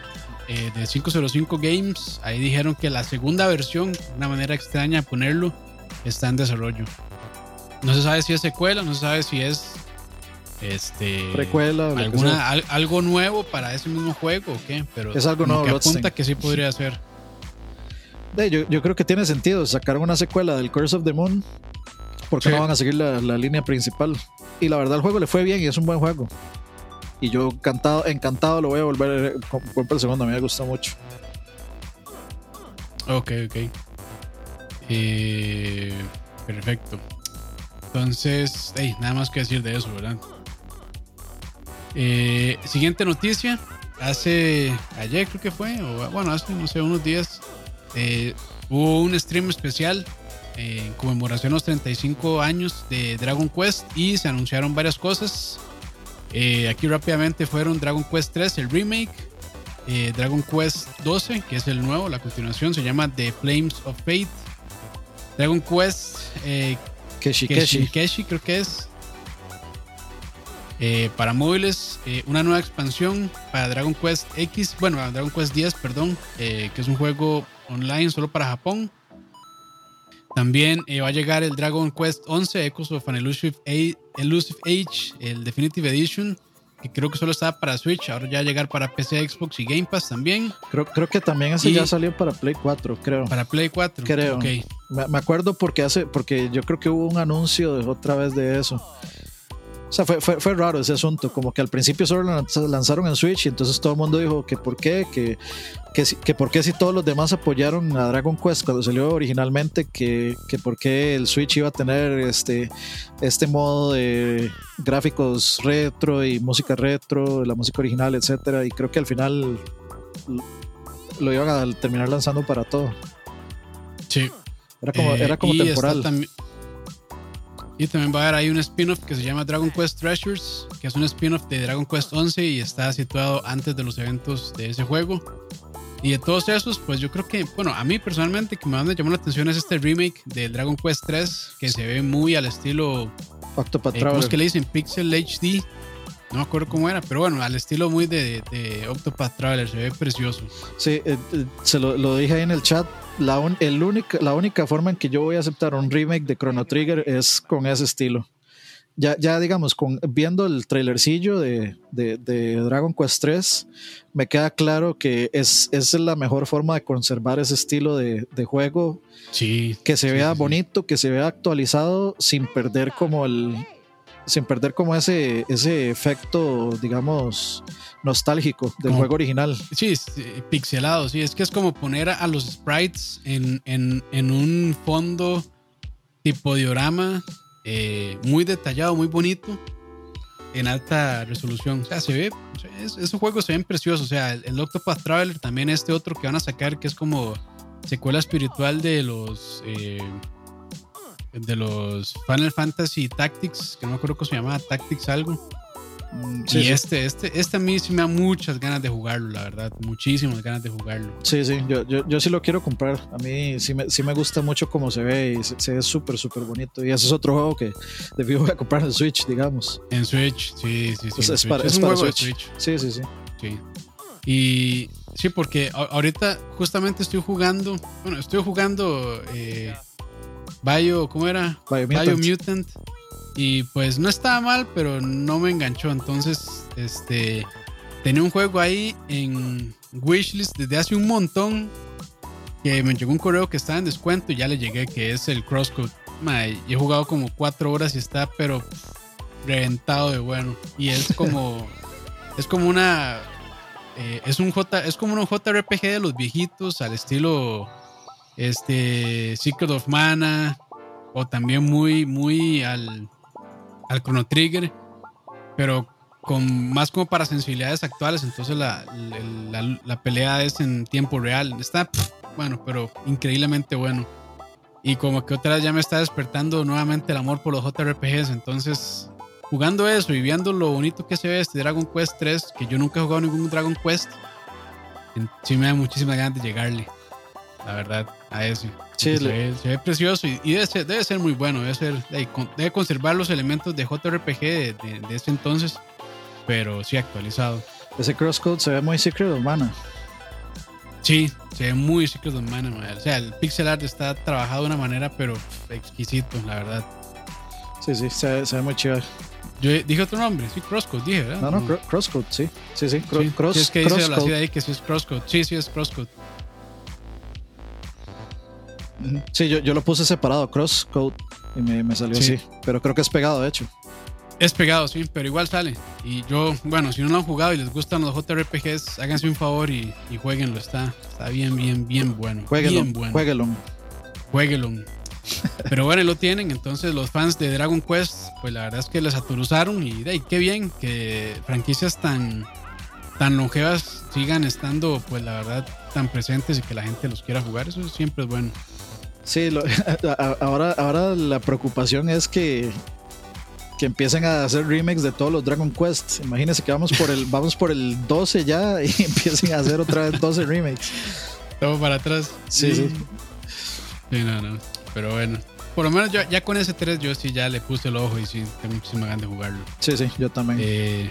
A: eh, de 505 Games, ahí dijeron que la segunda versión, una manera extraña de ponerlo, está en desarrollo. No se sabe si es secuela, no se sabe si es este
B: Precuela,
A: alguna, al- algo nuevo para ese mismo juego o qué, pero
B: Es algo nuevo,
A: que apunta que sí podría ser.
B: De, yo, yo creo que tiene sentido. Sacaron una secuela del Curse of the Moon. Porque
A: Sí.
B: no van a seguir la, la línea principal. Y la verdad, el juego le fue bien y es un buen juego. Y yo encantado, encantado lo voy a volver a comprar el segundo. A mí me gustó mucho.
A: Ok, ok. Eh, perfecto. Entonces, nada más que decir de eso, ¿verdad? Eh, siguiente noticia. Hace ayer creo que fue, o bueno, hace no sé, unos días, eh, hubo un stream especial eh, en conmemoración a los 35 años de Dragon Quest y se anunciaron varias cosas. Eh, aquí rápidamente fueron Dragon Quest 3, el remake, eh, Dragon Quest 12, que es el nuevo, la continuación, se llama The Flames of Fate. Dragon Quest eh,
B: Keshi
A: Keshi,
B: Keshi.
A: Creo que es. Eh, para móviles, eh, una nueva expansión para Dragon Quest X, bueno, Dragon Quest 10, perdón, que es un juego online solo para Japón. También eh, va a llegar el Dragon Quest 11, Echoes of an Elusive, A- Elusive Age, el Definitive Edition, que creo que solo estaba para Switch, ahora ya va a llegar para PC, Xbox y Game Pass también,
B: Creo, creo que también ese
A: Y-
B: ya salió para Play 4, creo.
A: para Play 4.
B: Creo.
A: Ok.
B: Me, me acuerdo porque hace, porque yo creo que hubo un anuncio de otra vez de eso. O sea, fue, fue, fue raro ese asunto, como que al principio solo lo lanz- lanzaron en Switch y entonces todo el mundo dijo que por qué, que, que, si- que por qué si todos los demás apoyaron a Dragon Quest cuando salió originalmente, que, que por qué el Switch iba a tener este, este modo de gráficos retro y música retro, la música original, etcétera, y creo que al final lo- iban a terminar lanzando para todo.
A: Sí.
B: Era como,
A: Eh,
B: era como
A: está
B: temporal.
A: Y también va a haber ahí un spin-off que se llama Dragon Quest Treasures, que es un spin-off de Dragon Quest 11 y está situado antes de los eventos de ese juego. Y de todos esos, pues yo creo que, bueno, a mí personalmente que me más me llamó la atención es este remake de Dragon Quest 3, que se ve muy al estilo,
B: Octopath
A: eh, ¿cómo es que le dicen? Pixel HD. no me acuerdo cómo era, pero bueno, al estilo muy de, de Octopath Traveler, se ve precioso.
B: Sí, eh, eh, se lo, lo, dije ahí en el chat. La, un, el única, la única forma en que yo voy a aceptar un remake de Chrono Trigger es con ese estilo. Ya, ya digamos, con, viendo el trailercillo de, de, de, Dragon Quest 3, me queda claro que es, es la mejor forma de conservar ese estilo de, de juego.
A: Sí.
B: Que se
A: sí,
B: vea
A: sí,
B: bonito, que se vea actualizado, sin perder como el, sin perder como ese, ese efecto, digamos, nostálgico del
A: Como-
B: juego original.
A: Sí, pixelado, sí. Es que es como poner a los sprites en, en, en un fondo tipo diorama eh, muy detallado, muy bonito, en alta resolución. O sea, se ve, es- esos juegos se ven preciosos. O sea, el, el Octopath Traveler, también este otro que van a sacar, que es como secuela espiritual de los. eh, de los Final Fantasy Tactics, que no me acuerdo cómo se llamaba, Tactics algo.
B: Mm,
A: y
B: Sí, sí,
A: este, este, este a mí sí me da muchas ganas de jugarlo, la verdad. Muchísimas ganas de jugarlo.
B: sí, sí, yo, yo, yo sí lo quiero comprar. A mí sí me, sí me gusta mucho cómo se ve y se, se ve súper, súper bonito. Y ese es otro juego que de fijo voy a comprar en Switch, digamos.
A: En Switch, sí, sí, sí.
B: Pues es
A: Switch.
B: para-
A: es un
B: para
A: juego de
B: Switch.
A: Switch.
B: Sí, sí, sí.
A: Sí. Y sí, porque ahorita justamente estoy jugando, bueno, estoy jugando eh, Bio, ¿cómo era?
B: Biomutant.
A: Biomutant. Y pues no estaba mal, pero no me enganchó. Entonces, este, tenía un juego ahí en Wishlist desde hace un montón. Que me llegó un correo que estaba en descuento y ya le llegué, que es el Crosscode. Y he jugado como cuatro horas y está, pero reventado de bueno. Y es [laughs] como, es como una, eh, es un J, es como un JRPG de los viejitos al estilo, este, Secret of Mana o también muy, muy al, al Chrono Trigger, pero con más como para sensibilidades actuales. Entonces la, la, pelea es en tiempo real. Está bueno, pero increíblemente bueno. Y como que otra vez ya me está despertando nuevamente el amor por los JRPGs. Entonces, jugando eso y viendo lo bonito que se ve este Dragon Quest 3, que yo nunca he jugado ningún Dragon Quest, sí me da muchísimas ganas de llegarle. La verdad, a ese.
B: Sí,
A: se, ve, se ve precioso y, y debe, ser, debe ser muy bueno. Debe, ser, debe con- debe conservar los elementos de JRPG de, de- de ese entonces, pero sí actualizado.
B: Ese crosscode se ve muy Secret of Mana.
A: Sí, se ve muy Secret of Mana. O sea, el pixel art está trabajado de una manera, pero pff, exquisito, la verdad.
B: Sí, sí, se, ve- se ve muy chido.
A: Yo dije otro nombre, sí, Crosscode, dije, ¿verdad?
B: No, no, cro- crosscode, sí. Sí, sí, cro-
A: Sí,
B: cross,
A: sí, es que dice la ciudad ahí que sí es Crosscode. Sí, sí es Crosscode.
B: Sí, yo, yo lo puse separado, crosscode, y me, me salió
A: Sí.
B: así. Pero creo que es pegado, de hecho.
A: Es pegado, sí, pero igual sale. Y yo, bueno, si no lo han jugado y les gustan los JRPGs, háganse un favor y, y jueguenlo. Está, está bien, bien, bien bueno.
B: Jueguelo,
A: Bien bueno.
B: jueguelo.
A: Jueguelo. Pero bueno, lo tienen. Entonces, los fans de Dragon Quest, pues la verdad es que les aturuzaron. Y de ahí, qué bien que franquicias tan, tan longevas sigan estando, pues la verdad, tan presentes y que la gente los quiera jugar. Eso siempre es bueno.
B: Sí, lo- [laughs] ahora, ahora la preocupación es que, que empiecen a hacer remakes de todos los Dragon Quest. Imagínense que vamos por el, [laughs] vamos por el 12 ya [laughs] y empiecen a hacer otra vez 12 remakes.
A: Todo para atrás.
B: Sí, sí.
A: Sí, no, no. Pero bueno. Por lo menos yo, ya con ese 3 yo sí ya le puse el ojo y sí tengo muchísima ganas de jugarlo.
B: Sí, sí, yo también.
A: Eh,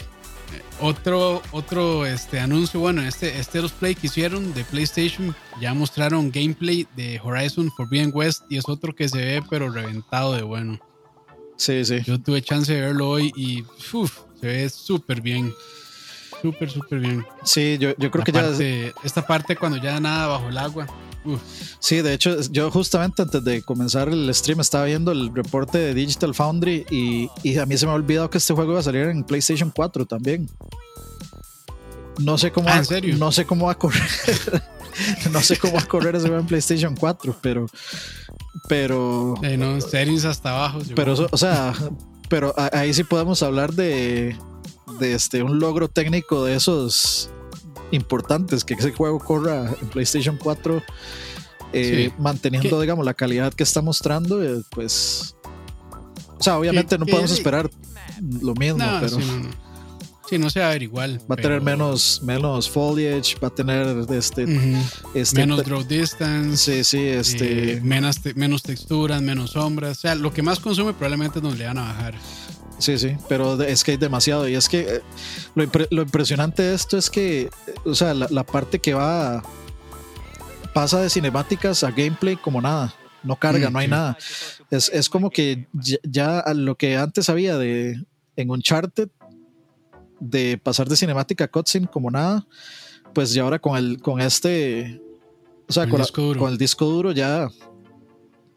A: otro otro este anuncio, bueno, este, este los play que hicieron de PlayStation, ya mostraron gameplay de Horizon Forbidden West y es otro que se ve pero reventado de bueno.
B: Sí, sí.
A: Yo tuve chance de verlo hoy y uf, se ve súper bien. Súper, súper bien.
B: Sí, yo, yo creo
A: La
B: que ya.
A: Esta parte cuando ya nada bajo el agua.
B: Sí, de hecho, yo justamente antes de comenzar el stream estaba viendo el reporte de Digital Foundry y, y a mí se me ha olvidado que este juego iba a salir en PlayStation 4 también. No sé cómo,
A: Ah,
B: va-
A: ¿en serio?
B: no sé cómo va a correr. [laughs] no sé cómo va a correr ese juego en PlayStation 4, pero pero
A: eh, no, series hasta abajo.
B: pero o sea, pero ahí sí podemos hablar de de este un logro técnico de esos importantes que ese juego corra en PlayStation 4 eh,
A: Sí.
B: manteniendo
A: ¿Qué?
B: digamos la calidad que está mostrando eh, pues o sea obviamente
A: ¿Qué-
B: no
A: qué-
B: podemos esperar lo mismo
A: No,
B: pero
A: sí. Sí, no se va a ver igual.
B: va a tener menos menos foliage va a tener este, este
A: menos draw distance.
B: sí sí este
A: eh, menos, te- menos texturas, menos sombras. O sea, lo que más consume probablemente donde le van a bajar.
B: Sí, sí, pero es que hay demasiado. Y es que eh, lo, impre- lo impresionante de esto es que, eh, o sea, la, la parte que va pasa de cinemáticas a gameplay como nada. No carga,
A: Mm,
B: no hay
A: sí.
B: nada. Es, es como que ya, lo que antes había de en Uncharted de pasar de cinemática a cutscene como nada, pues ya ahora con el con este, o sea, la- con el disco duro ya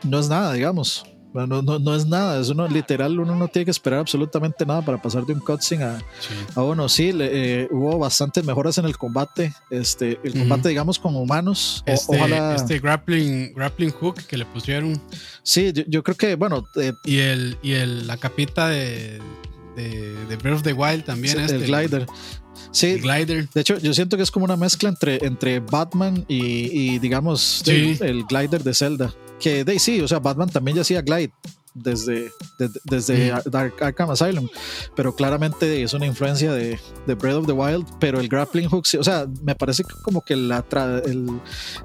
B: no es nada, digamos. No, no, no, es nada, es uno literal, uno no tiene que esperar absolutamente nada para pasar de un cutscene a,
A: Sí.
B: a uno. Sí, le- eh, hubo bastantes mejoras en el combate, este, el combate, digamos, con humanos. O-
A: Este,
B: ojalá.
A: este grappling, grappling hook que le pusieron
B: Sí, yo, yo creo que, bueno, eh,
A: y el y el la capita de, de, de Breath of the Wild también
B: sí,
A: este,
B: el glider. Sí,
A: glider.
B: De hecho, yo siento que es como una mezcla entre, entre Batman y, y, digamos,
A: Sí.
B: el, el glider de Zelda. Que de sí, o sea, Batman también ya hacía glide desde, de- desde. Dark Arkham Asylum, pero claramente es una influencia de, de Breath of the Wild, pero el grappling hook, o sea, me parece que como que la tra- el,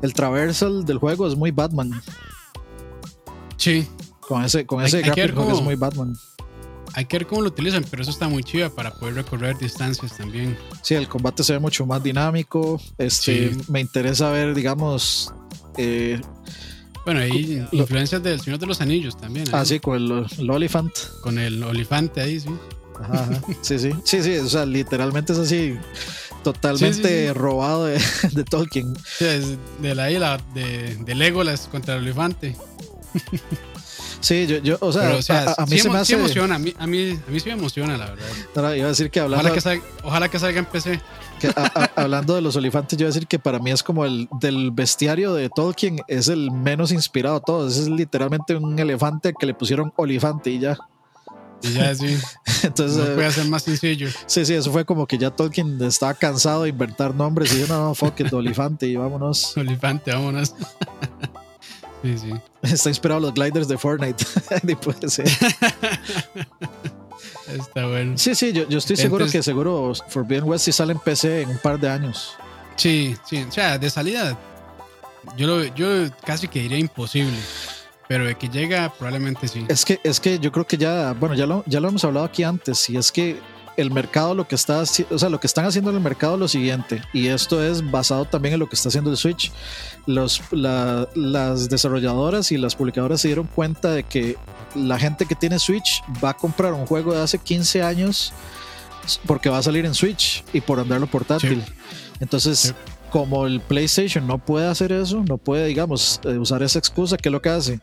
B: el traversal del juego es muy Batman.
A: Sí,
B: Con ese, con ese
A: hay
B: grappling hook es muy Batman.
A: hay que ver cómo lo utilizan, pero eso está muy chiva para poder recorrer distancias también.
B: Sí, el combate se ve mucho más dinámico. Este,
A: Sí.
B: me interesa ver, digamos, eh,
A: Bueno, hay
B: Lo-
A: influencias del Señor de los Anillos también. ¿eh?
B: así con el, el Olifant.
A: Con el olifante ahí, sí.
B: Ajá, ajá. Sí, sí, sí, sí, o sea, literalmente es así, totalmente
A: Sí, sí, sí.
B: robado de, [laughs] de Tolkien.
A: Sí, es de la isla de, de Legolas contra el olifante.
B: Sí, yo, yo o sea,
A: Pero, o sea,
B: a, a mí
A: sí
B: se me
A: sí
B: hace,
A: emociona, a mí, a, mí, a mí sí me emociona, la verdad.
B: ahora iba a decir que hablando,
A: Ojalá que, salga, ojalá que salga en PC.
B: Que a- a- hablando de los olifantes, yo iba a decir que para mí es como el del bestiario de Tolkien, es el menos inspirado de todos, es literalmente un elefante que le pusieron olifante y ya.
A: Y ya sí, [laughs]
B: Entonces,
A: no
B: eh,
A: puede ser más sencillo.
B: sí, sí, eso fue como que ya Tolkien estaba cansado de inventar nombres y dijo, no, no, fuck it, olifante y vámonos. [laughs]
A: Olifante, vámonos. [laughs] Sí, sí.
B: Está inspirado en los gliders de Fortnite. Ni puede ser.
A: Está bueno.
B: Sí, sí, yo, yo estoy seguro
A: Entonces-
B: que seguro Forbidden West sí sale en PC en un par de años.
A: Sí, sí. O sea, de salida, yo, lo, yo casi que diría imposible. Pero de que llega, probablemente sí.
B: Es que, es que yo creo que ya, bueno, ya lo, ya lo hemos hablado aquí antes, y es que el mercado lo que está, o sea, lo que están haciendo en el mercado es lo siguiente, y esto es basado también en lo que está haciendo el Switch. Los, la- las desarrolladoras y las publicadoras se dieron cuenta de que la gente que tiene Switch va a comprar un juego de hace 15 años porque va a salir en Switch y por andarlo portátil. Entonces,
A: Sí.
B: Como el PlayStation no puede hacer eso, no puede, digamos, eh, usar esa excusa, ¿qué es lo que hace?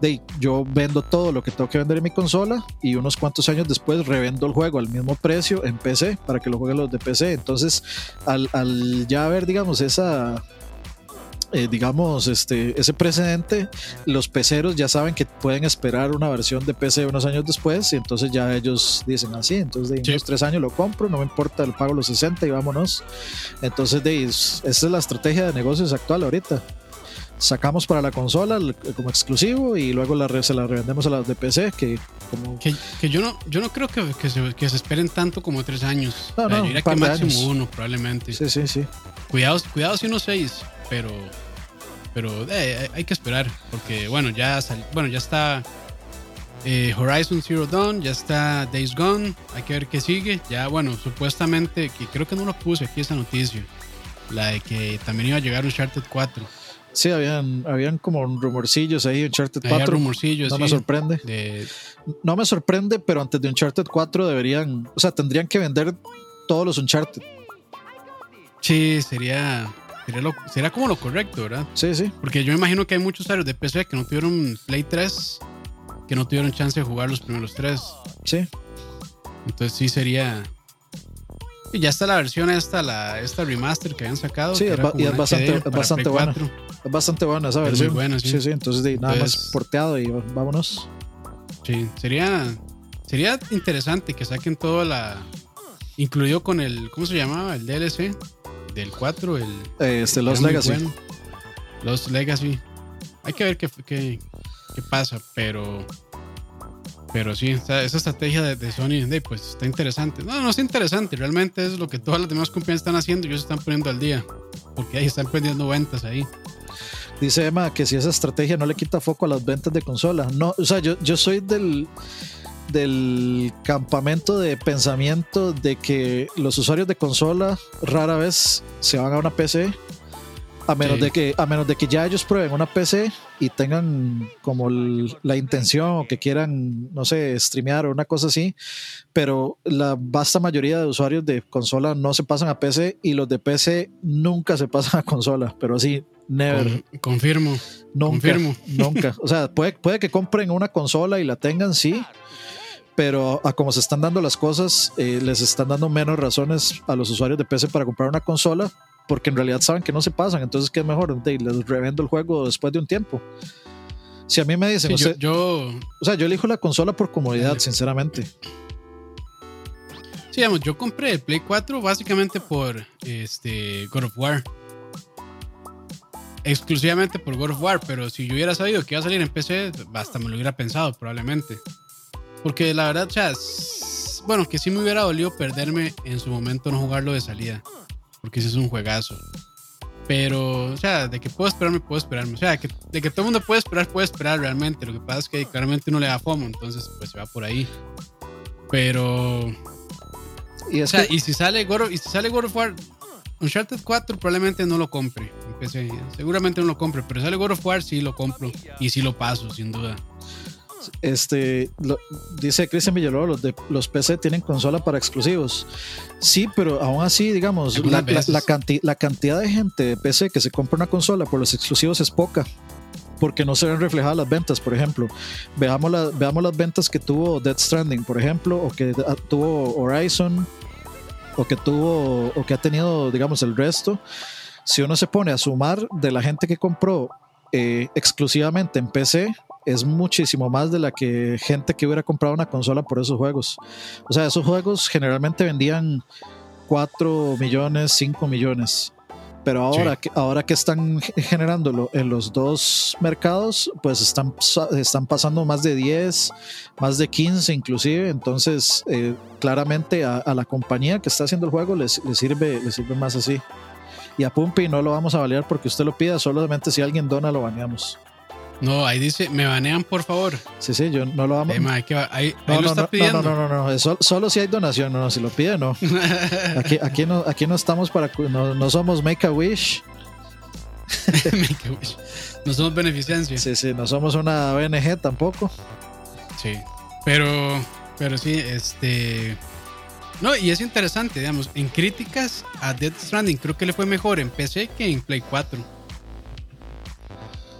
B: De, yo vendo todo lo que tengo que vender en mi consola y unos cuantos años después revendo el juego al mismo precio en PC para que lo jueguen los de PC. Entonces, al, al ya ver, digamos, esa... eh, digamos, este, ese precedente, los peceros ya saben que pueden esperar una versión de PC unos años después y entonces ya ellos dicen así, entonces de
A: Sí.
B: unos tres años lo compro, no me importa, el pago los 60 y vámonos. Entonces, de, es- esa es la estrategia de negocios actual ahorita. Sacamos para la consola como exclusivo y luego la, se la revendemos a las de PC, que como...
A: Que, que yo no yo no creo que, que, se, que se esperen tanto como tres años.
B: No,
A: O sea,
B: no,
A: yo diría que máximo
B: años.
A: uno, probablemente.
B: Sí, sí, sí.
A: Cuidado, cuidado si unos seis, pero pero eh, hay- hay que esperar porque bueno ya sal- bueno ya está eh, Horizon Zero Dawn, ya está Days Gone, hay que ver qué sigue. Ya bueno supuestamente que creo que no lo puse aquí esa noticia, la de que también iba a llegar Uncharted 4.
B: Sí, habían, habían como rumorcillos ahí, Uncharted
A: Había
B: 4.
A: rumorcillos
B: No me sorprende.
A: de
B: No me sorprende, pero antes de Uncharted 4 deberían, o sea, tendrían que vender todos los Uncharted.
A: sí sería sería, lo- sería como lo correcto, ¿verdad?
B: Sí, sí.
A: Porque yo me imagino que hay muchos usuarios de PC que no tuvieron Play 3, que no tuvieron chance de jugar los primeros tres.
B: Sí,
A: Entonces sí sería. Y ya está la versión esta, la, esta remaster que habían sacado.
B: Sí, y es bastante- es bastante buena.
A: 4.
B: es bastante buena esa
A: Es muy
B: versión.
A: buena, sí.
B: sí, sí. Entonces, de, nada
A: Entonces-
B: más porteado y vámonos.
A: Sí, sería, sería interesante que saquen toda la. Incluido con el. ¿Cómo se llamaba? El DLC del 4. El,
B: este, Los Legacy.
A: bueno. Los Legacy. Hay que ver qué, qué, qué pasa, pero. Pero sí, esa, esa estrategia de, de Sony, de, pues está interesante. No, no es interesante, realmente es lo que todas las demás compañías están haciendo y ellos se están poniendo al día. Porque ahí están perdiendo ventas ahí.
B: Dice Emma que si esa estrategia no le quita foco a las ventas de consola. No, o sea, yo, yo soy del, del campamento de pensamiento de que los usuarios de consola rara vez se van a una PC a menos,
A: Sí.
B: de que, a menos de que ya ellos prueben una PC y tengan como el- la intención o que quieran, no sé, streamear o una cosa así. Pero la vasta mayoría de usuarios de consola no se pasan a PC y los de PC nunca se pasan a consola. Pero así, never.
A: Con- confirmo.
B: Nunca,
A: Confirmo.
B: nunca. O sea, puede, puede que compren una consola y la tengan, sí, pero a como se están dando las cosas, eh, les están dando menos razones a los usuarios de PC para comprar una consola, porque en realidad saben que no se pasan. Entonces, ¿qué es mejor? Les revendo el juego después de un tiempo. Si a mí me dicen,
A: Sí, yo,
B: usted-
A: yo-
B: o sea, yo elijo la consola por comodidad, sinceramente.
A: sí, digamos, yo compré el Play 4 básicamente por este God of War. Exclusivamente por God of War, pero si yo hubiera sabido que iba a salir en PC, hasta me lo hubiera pensado probablemente. Porque la verdad, o sea, bueno, que sí me hubiera dolido perderme en su momento no jugarlo de salida. Porque ese es un juegazo. Pero, o sea, de que puedo esperarme, puedo esperarme. O sea, que, de que todo el mundo puede esperar, puede esperar realmente. Lo que pasa es que claramente uno le da FOMO, entonces pues se va por ahí. Pero,
B: Y
A: o sea,
B: que,
A: y si sale God of, y si sale God of War, Uncharted 4 probablemente no lo compre. Seguramente no lo compre, pero si sale God of War sí lo compro y sí lo paso, sin duda.
B: Este, lo- dice Cristian Villalobos, los, de, los PC tienen consola para exclusivos. Sí, pero aún así, digamos, la, la- la canti- la cantidad de gente de PC que se compra una consola por los exclusivos es poca. Porque no se ven reflejadas las ventas, por ejemplo. Veamos, veamos las ventas que tuvo Dead Stranding, por ejemplo, o que ah, tuvo Horizon, o que tuvo, o que ha tenido, digamos, el resto. Si uno se pone a sumar de la gente que compró eh, exclusivamente en PC, es muchísimo más de la que gente que hubiera comprado una consola por esos juegos. O sea, esos juegos generalmente vendían 4 millones, 5 millones. Pero ahora,
A: Sí.
B: que, ahora que están generándolo en los dos mercados, pues están, están pasando más de 10, más de 15 inclusive. Entonces, eh, claramente a, a la compañía que está haciendo el juego les, les sirve, les sirve más así. Y a Pumpy no lo vamos a balear porque usted lo pida, solamente si alguien dona lo baneamos.
A: No, ahí dice, me banean por favor.
B: Sí, sí, yo no lo
A: Eh, ma, ahí, que ahí
B: no,
A: lo
B: no,
A: está
B: no,
A: pidiendo.
B: no, no, no, no, es sol- solo si hay donación, no, no, si lo pide, no. [laughs] Aquí, aquí no, aquí no estamos para, no, no somos Make a Wish, [laughs]
A: Make a wish. No somos beneficencia. Sí.
B: sí, sí, no somos una ONG tampoco.
A: Pero, pero sí, este. No, y es interesante, digamos, en críticas a Death Stranding, creo que le fue mejor en PC que en Play 4.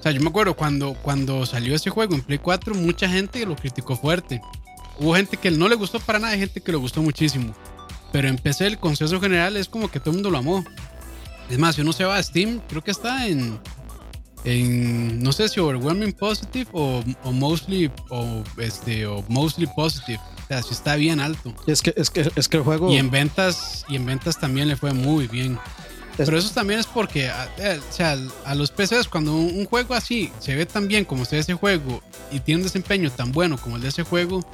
A: O sea, yo me acuerdo cuando, cuando salió ese juego en Play 4, mucha gente lo criticó fuerte. Hubo gente que no le gustó para nada y gente que lo gustó muchísimo. Pero en PC el consenso general es como que todo el mundo lo amó. Es más, si uno se va a Steam, creo que está en, en no sé si overwhelming positive o, o mostly o este o mostly positive. O sea, si está bien alto.
B: Es que, es que, es que el juego,
A: Y en ventas y en ventas también le fue muy bien. Pero eso también es porque, a, eh, o sea, a los PCs cuando un, un juego así se ve tan bien como se ve ese juego y tiene un desempeño tan bueno como el de ese juego,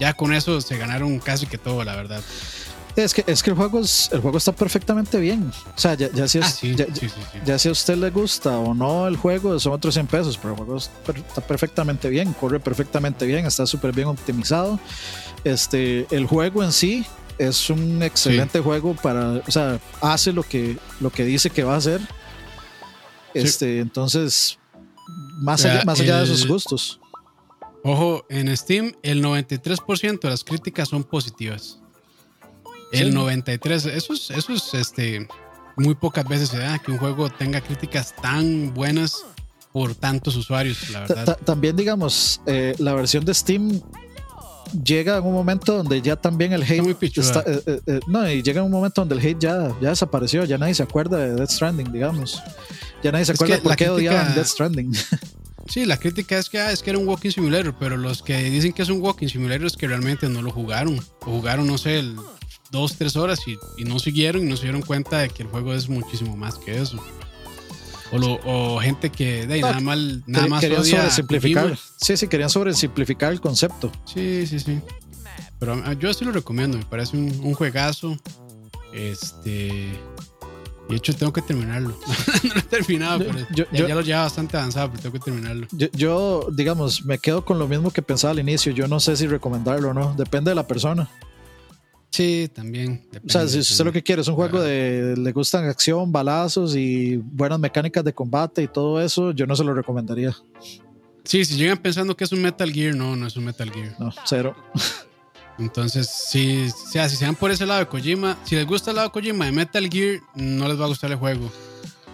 A: ya con eso se ganaron casi que todo, la verdad.
B: es que, es que el juego, es- el juego está perfectamente bien. O sea, ya, ya si, es-
A: Ah, sí,
B: ya,
A: sí, sí,
B: ya si a usted le gusta o no el juego, son otros 100 pesos, pero el juego está perfectamente bien, corre perfectamente bien, está súper bien optimizado. Este, el juego en sí es un excelente juego para, o sea, hace lo que, lo que dice que va a hacer. Este, entonces, más allá, más allá de sus gustos.
A: Ojo, en Steam el 93% de las críticas son positivas. El
B: Sí.
A: 93, eso es, eso es este, muy pocas veces se da que un juego tenga críticas tan buenas por tantos usuarios, la
B: Ta-
A: verdad.
B: ta- También, digamos, eh, la versión de Steam llega en un momento donde ya también el hate [laughs] está- eh, eh, eh, no, y llega un momento donde el hate ya, ya desapareció, ya nadie se acuerda de Death Stranding, digamos. Ya nadie se
A: Es
B: acuerda
A: que
B: por qué
A: crítica-
B: odiaban Death Stranding. [laughs]
A: Sí, la crítica es que, ah, es que era un walking simulator, pero los que dicen que es un walking simulator es que realmente no lo jugaron. O jugaron, no sé, el- dos, tres horas y, y no siguieron y no se dieron cuenta de que el juego es muchísimo más que eso. O, lo- o gente que de
B: No,
A: nada, mal, nada más
B: querían sobresimplificar. Sí, sí, querían sobresimplificar el concepto.
A: Sí, sí, sí. Pero ah, yo sí lo recomiendo, me parece un, un juegazo. Este. De hecho, tengo que terminarlo. [laughs] no lo he terminado, pero
B: Yo-
A: ya,
B: yo-
A: ya lo lleva bastante avanzado, pero tengo que terminarlo.
B: Yo, yo, digamos, me quedo con lo mismo que pensaba al inicio. Yo no sé si recomendarlo o no. Depende de la persona.
A: Sí, también.
B: O sea, si usted lo que quiere es un juego de le gustan acción, balazos y buenas mecánicas de combate y todo eso, yo no se lo recomendaría.
A: Sí, si llegan pensando que es un Metal Gear, no, no es un Metal Gear.
B: No, cero.
A: Entonces, si, sea, si se van por ese lado de Kojima, si les gusta el lado de Kojima de Metal Gear, no les va a gustar el juego.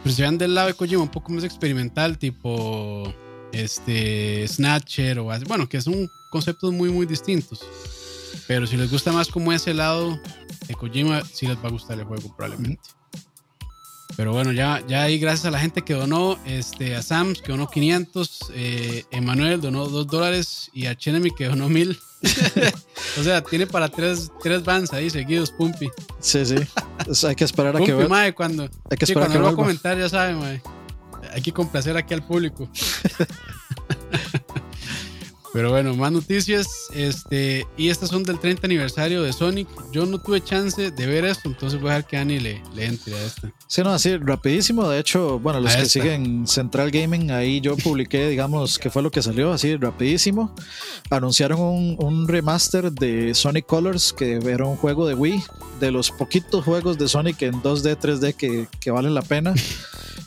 A: Pero si van del lado de Kojima un poco más experimental, tipo este Snatcher o así, bueno, que son conceptos muy, muy distintos. Pero si les gusta más como ese lado de Kojima, sí les va a gustar el juego probablemente. Pero bueno, ya, ya ahí gracias a la gente que donó, este, a Sams que donó 500, eh, Emanuel donó 2 dólares y a Chenemy que donó 1000. [laughs] o sea, tiene para tres, tres bands ahí seguidos, Pumpi.
B: Sí, sí. Es- hay que esperar a
A: Pumpi,
B: que vea.
A: mae, cuando,
B: Hay que
A: sí,
B: esperar a
A: cuando
B: que
A: lo va a comentar, ya saben, mae. Hay que complacer aquí al público. [laughs] Pero bueno, más noticias. Este, y estas son del 30 aniversario de Sonic. Yo no tuve chance de ver esto, entonces voy a dejar que Ani le, le entre a esta.
B: Sí, no, así rapidísimo. De hecho, bueno, los
A: A
B: que
A: esta.
B: siguen Central Gaming, ahí yo publiqué, [laughs] digamos, qué fue lo que salió, así rapidísimo. Anunciaron un, un remaster de Sonic Colors, que era un juego de Wii, de los poquitos juegos de Sonic en 2D, 3D que, que valen la pena.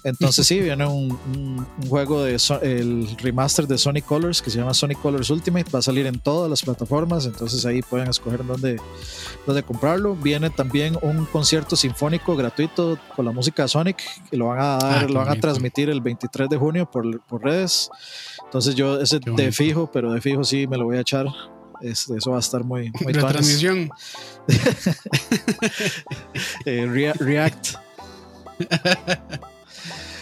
B: Entonces sí, viene un, un- un juego de So- el remaster de Sonic Colors que se llama Sonic Colors Ultimate, va a salir en todas las plataformas, entonces ahí pueden escoger dónde, dónde comprarlo. Viene también un concierto sinfónico gratuito con la música de Sonic, que lo van a dar,
A: Ah,
B: lo van a transmitir el 23 de junio por, por redes. Entonces yo ese de fijo, pero de fijo sí me lo voy a echar. Eso va a estar muy, muy
A: La transmisión. [laughs]
B: Eh, Rea- React. [laughs]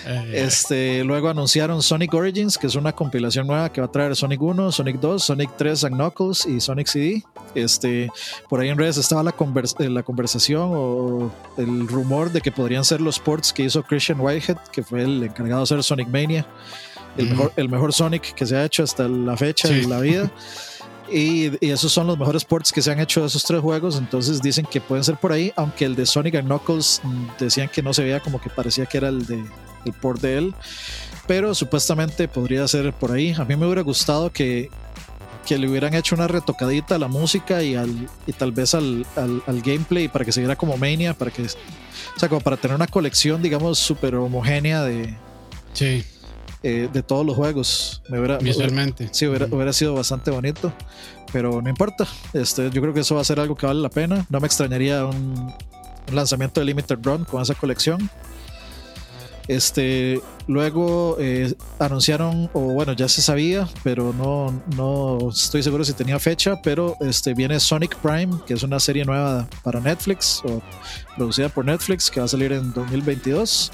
A: Eh,
B: Este, luego anunciaron Sonic Origins, que es una compilación nueva que va a traer Sonic 1, Sonic 2, Sonic 3 and Knuckles y Sonic CD. Este, por ahí en redes estaba la, convers- eh, la conversación o el rumor de que podrían ser los ports que hizo Christian Whitehead, que fue el encargado de hacer Sonic Mania, el,
A: Ujú.
B: mejor, el mejor Sonic que se ha hecho hasta la fecha
A: Sí.
B: de la vida. [laughs] Y, y esos son los mejores ports que se han hecho de esos tres juegos. Entonces dicen que pueden ser por ahí, aunque el de Sonic and Knuckles mm, decían que no se veía como que parecía que era el de el port de él. Pero supuestamente podría ser por ahí. A mí me hubiera gustado que, que le hubieran hecho una retocadita a la música y, al, y tal vez al, al, al gameplay para que se viera como Mania, para que, o sea, como para tener una colección, digamos, súper homogénea de,
A: sí,
B: eh, de todos los juegos. Me hubiera,
A: visualmente.
B: Sí, hubiera sido bastante bonito, pero no importa. Este, yo creo que eso va a ser algo que vale la pena. No me extrañaría un, un lanzamiento de Limited Run con esa colección. Este, luego eh, anunciaron, o bueno, ya se sabía, pero no, no estoy seguro si tenía fecha, pero este, viene Sonic Prime, que es una serie nueva para Netflix, o producida por Netflix, que va a salir en 2022.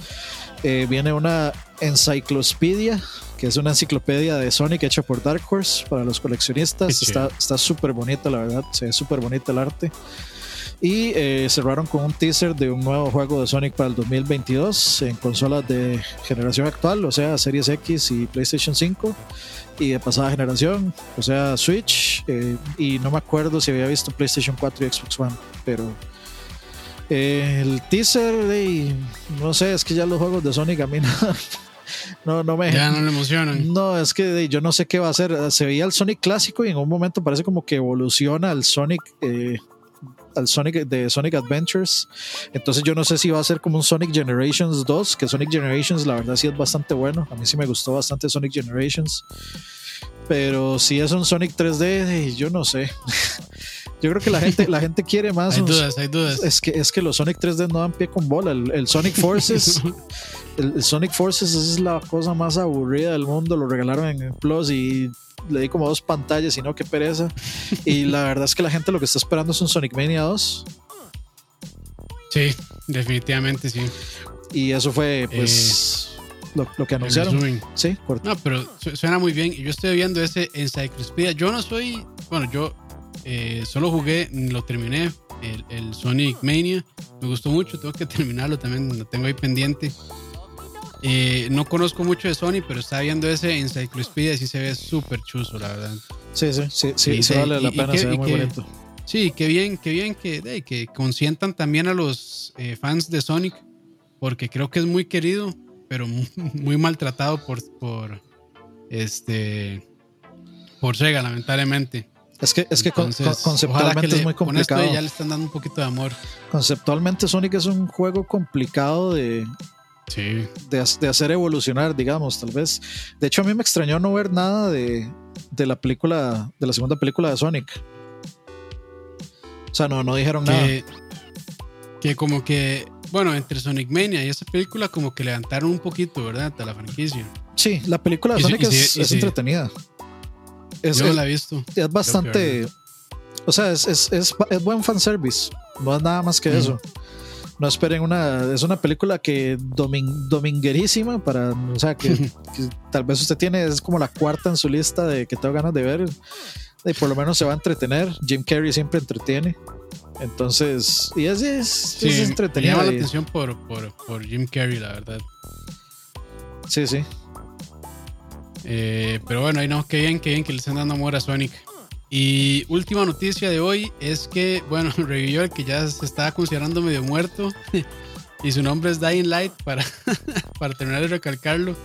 B: Eh, viene una enciclopedia, que es una enciclopedia de Sonic hecha por Dark Horse para los coleccionistas. Está está súper bonita, la verdad. Se ve súper bonito el arte. Y eh, cerraron con un teaser de un nuevo juego de Sonic para el 2022 en consolas de generación actual, o sea, Series X y PlayStation 5, y de pasada generación, o sea, Switch. eh, y no me acuerdo si había visto PlayStation 4 y Xbox One, pero eh, el teaser, de, no sé, es que ya los juegos de Sonic a mí [laughs] no, no, no me.
A: Ya no le emocionan.
B: No, es que de, yo no sé qué va a hacer. Se veía el Sonic clásico y en un momento parece como que evoluciona al Sonic. eh, al Sonic de Sonic Adventures. Entonces yo no sé si va a ser como un Sonic Generations 2, que Sonic Generations la verdad sí es bastante bueno. A mí sí me gustó bastante Sonic Generations. Pero si es un Sonic 3D, eh, yo no sé. [laughs] Yo creo que la gente, la gente quiere más.
A: Hay dudas, hay dudas.
B: es que, es que los Sonic 3D no dan pie con bola. El, el Sonic Forces, [laughs] el, el Sonic Forces es la cosa más aburrida del mundo. Lo regalaron en Plus y le di como dos pantallas y no, qué pereza. Y la [laughs] verdad es que la gente lo que está esperando es un Sonic Mania 2.
A: Sí, definitivamente sí.
B: Y eso fue pues lo, lo que anunciaron. Sí, corto.
A: No, pero su- suena muy bien. Y yo estoy viendo ese Encyclopedia. Yo no soy. Bueno, yo eh, solo jugué, lo terminé, el, el Sonic Mania. Me gustó mucho, tengo que [laughs] terminarlo también, lo tengo ahí pendiente. Eh, no conozco mucho de Sony, pero estaba viendo ese Encyclopedia y sí se ve súper chuzo, la verdad.
B: Sí, sí, sí, sí,
A: Y
B: vale la
A: y- y
B: pena,
A: que-
B: se ve
A: y
B: muy
A: que-
B: bonito.
A: Sí, qué bien, qué bien que, de, que consientan también a los eh, fans de Sonic. porque creo que es muy querido, pero [laughs] muy, maltratado por, por este por Sega, lamentablemente.
B: Es que, es que conceptualmente es muy complicado.
A: ya le están dando un poquito de amor.
B: Conceptualmente Sonic es un juego complicado de,
A: sí.
B: de, hacer evolucionar, digamos, tal vez. De hecho, a mí me extrañó no ver nada de, de la película, de la segunda película de Sonic. O sea, no, no dijeron nada.
A: Que como que, bueno, entre Sonic Mania y esa película como que levantaron un poquito, ¿verdad? De la franquicia.
B: Sí, la película de Sonic es, entretenida.
A: Es, Yo la he visto.
B: Es bastante... O sea, es, es, es, buen fanservice. No es nada más que eso. No esperen una. Es una película que dominguerísima para. O sea, [laughs] que, tal vez usted tiene. Es como la cuarta en su lista de que tengo ganas de ver. Y por lo menos se va a entretener. Jim Carrey siempre entretiene. Entonces, y así es, es entretenido.
A: Me llama la atención por, por, por, Jim Carrey, la verdad.
B: Sí, sí.
A: Eh, pero bueno, ahí no, qué bien, qué bien que le están dando amor a Sonic. Y última noticia de hoy es que, bueno, [laughs] revivió el que ya se estaba considerando medio muerto. [laughs] y su nombre es Dying Light, para, [laughs] para terminar de recalcarlo.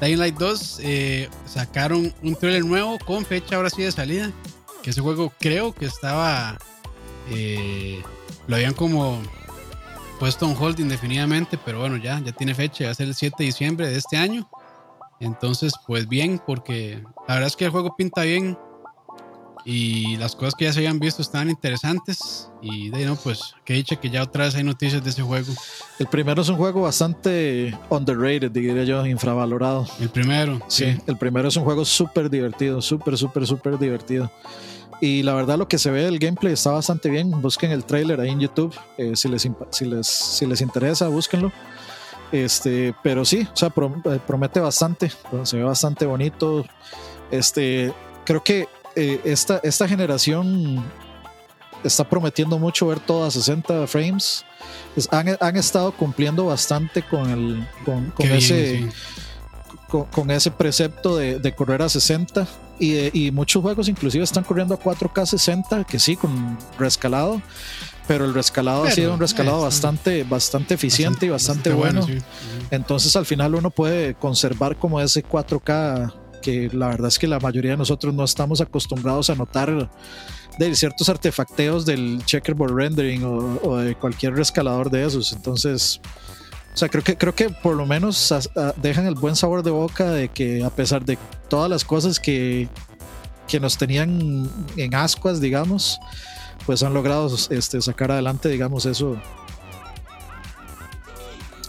A: Dying Light 2 eh, sacaron un trailer nuevo con fecha ahora sí de salida. Que ese juego creo que estaba eh, lo habían como puesto en hold indefinidamente, pero bueno, ya, ya tiene fecha, va a ser el 7 de diciembre de este año. Entonces, pues bien, porque la verdad es que el juego pinta bien y las cosas que ya se habían visto estaban interesantes. Y de no, pues que dicha que ya otra vez hay noticias de ese juego.
B: El primero es un juego bastante underrated, diría yo, infravalorado.
A: El primero.
B: Sí, el primero es un juego súper divertido, súper, súper, súper divertido. Y la verdad lo que se ve del gameplay está bastante bien. Busquen el trailer ahí en YouTube. Eh, si, les, si, les, si les interesa, búsquenlo. Este, pero sí, o sea, eh, promete bastante. Se ve bastante bonito. Este, creo que eh, esta, esta generación está prometiendo mucho ver todo a 60 frames. han, han, estado cumpliendo bastante con, el, con, ese con, ese precepto de, correr a 60 y, y, muchos juegos inclusive están corriendo a 4K 60, que sí, con rescalado, pero el rescalado ha sido un rescalado bastante, bastante eficiente y bastante, bueno. Entonces al final uno puede conservar como ese 4K que la verdad es que la mayoría de nosotros no estamos acostumbrados a notar de ciertos artefacteos del checkerboard rendering o, o de cualquier rescalador de esos. Entonces, o sea, creo que, creo que por lo menos dejan el buen sabor de boca de que a pesar de todas las cosas que, que nos tenían en ascuas, digamos, pues han logrado este, sacar adelante, digamos, eso.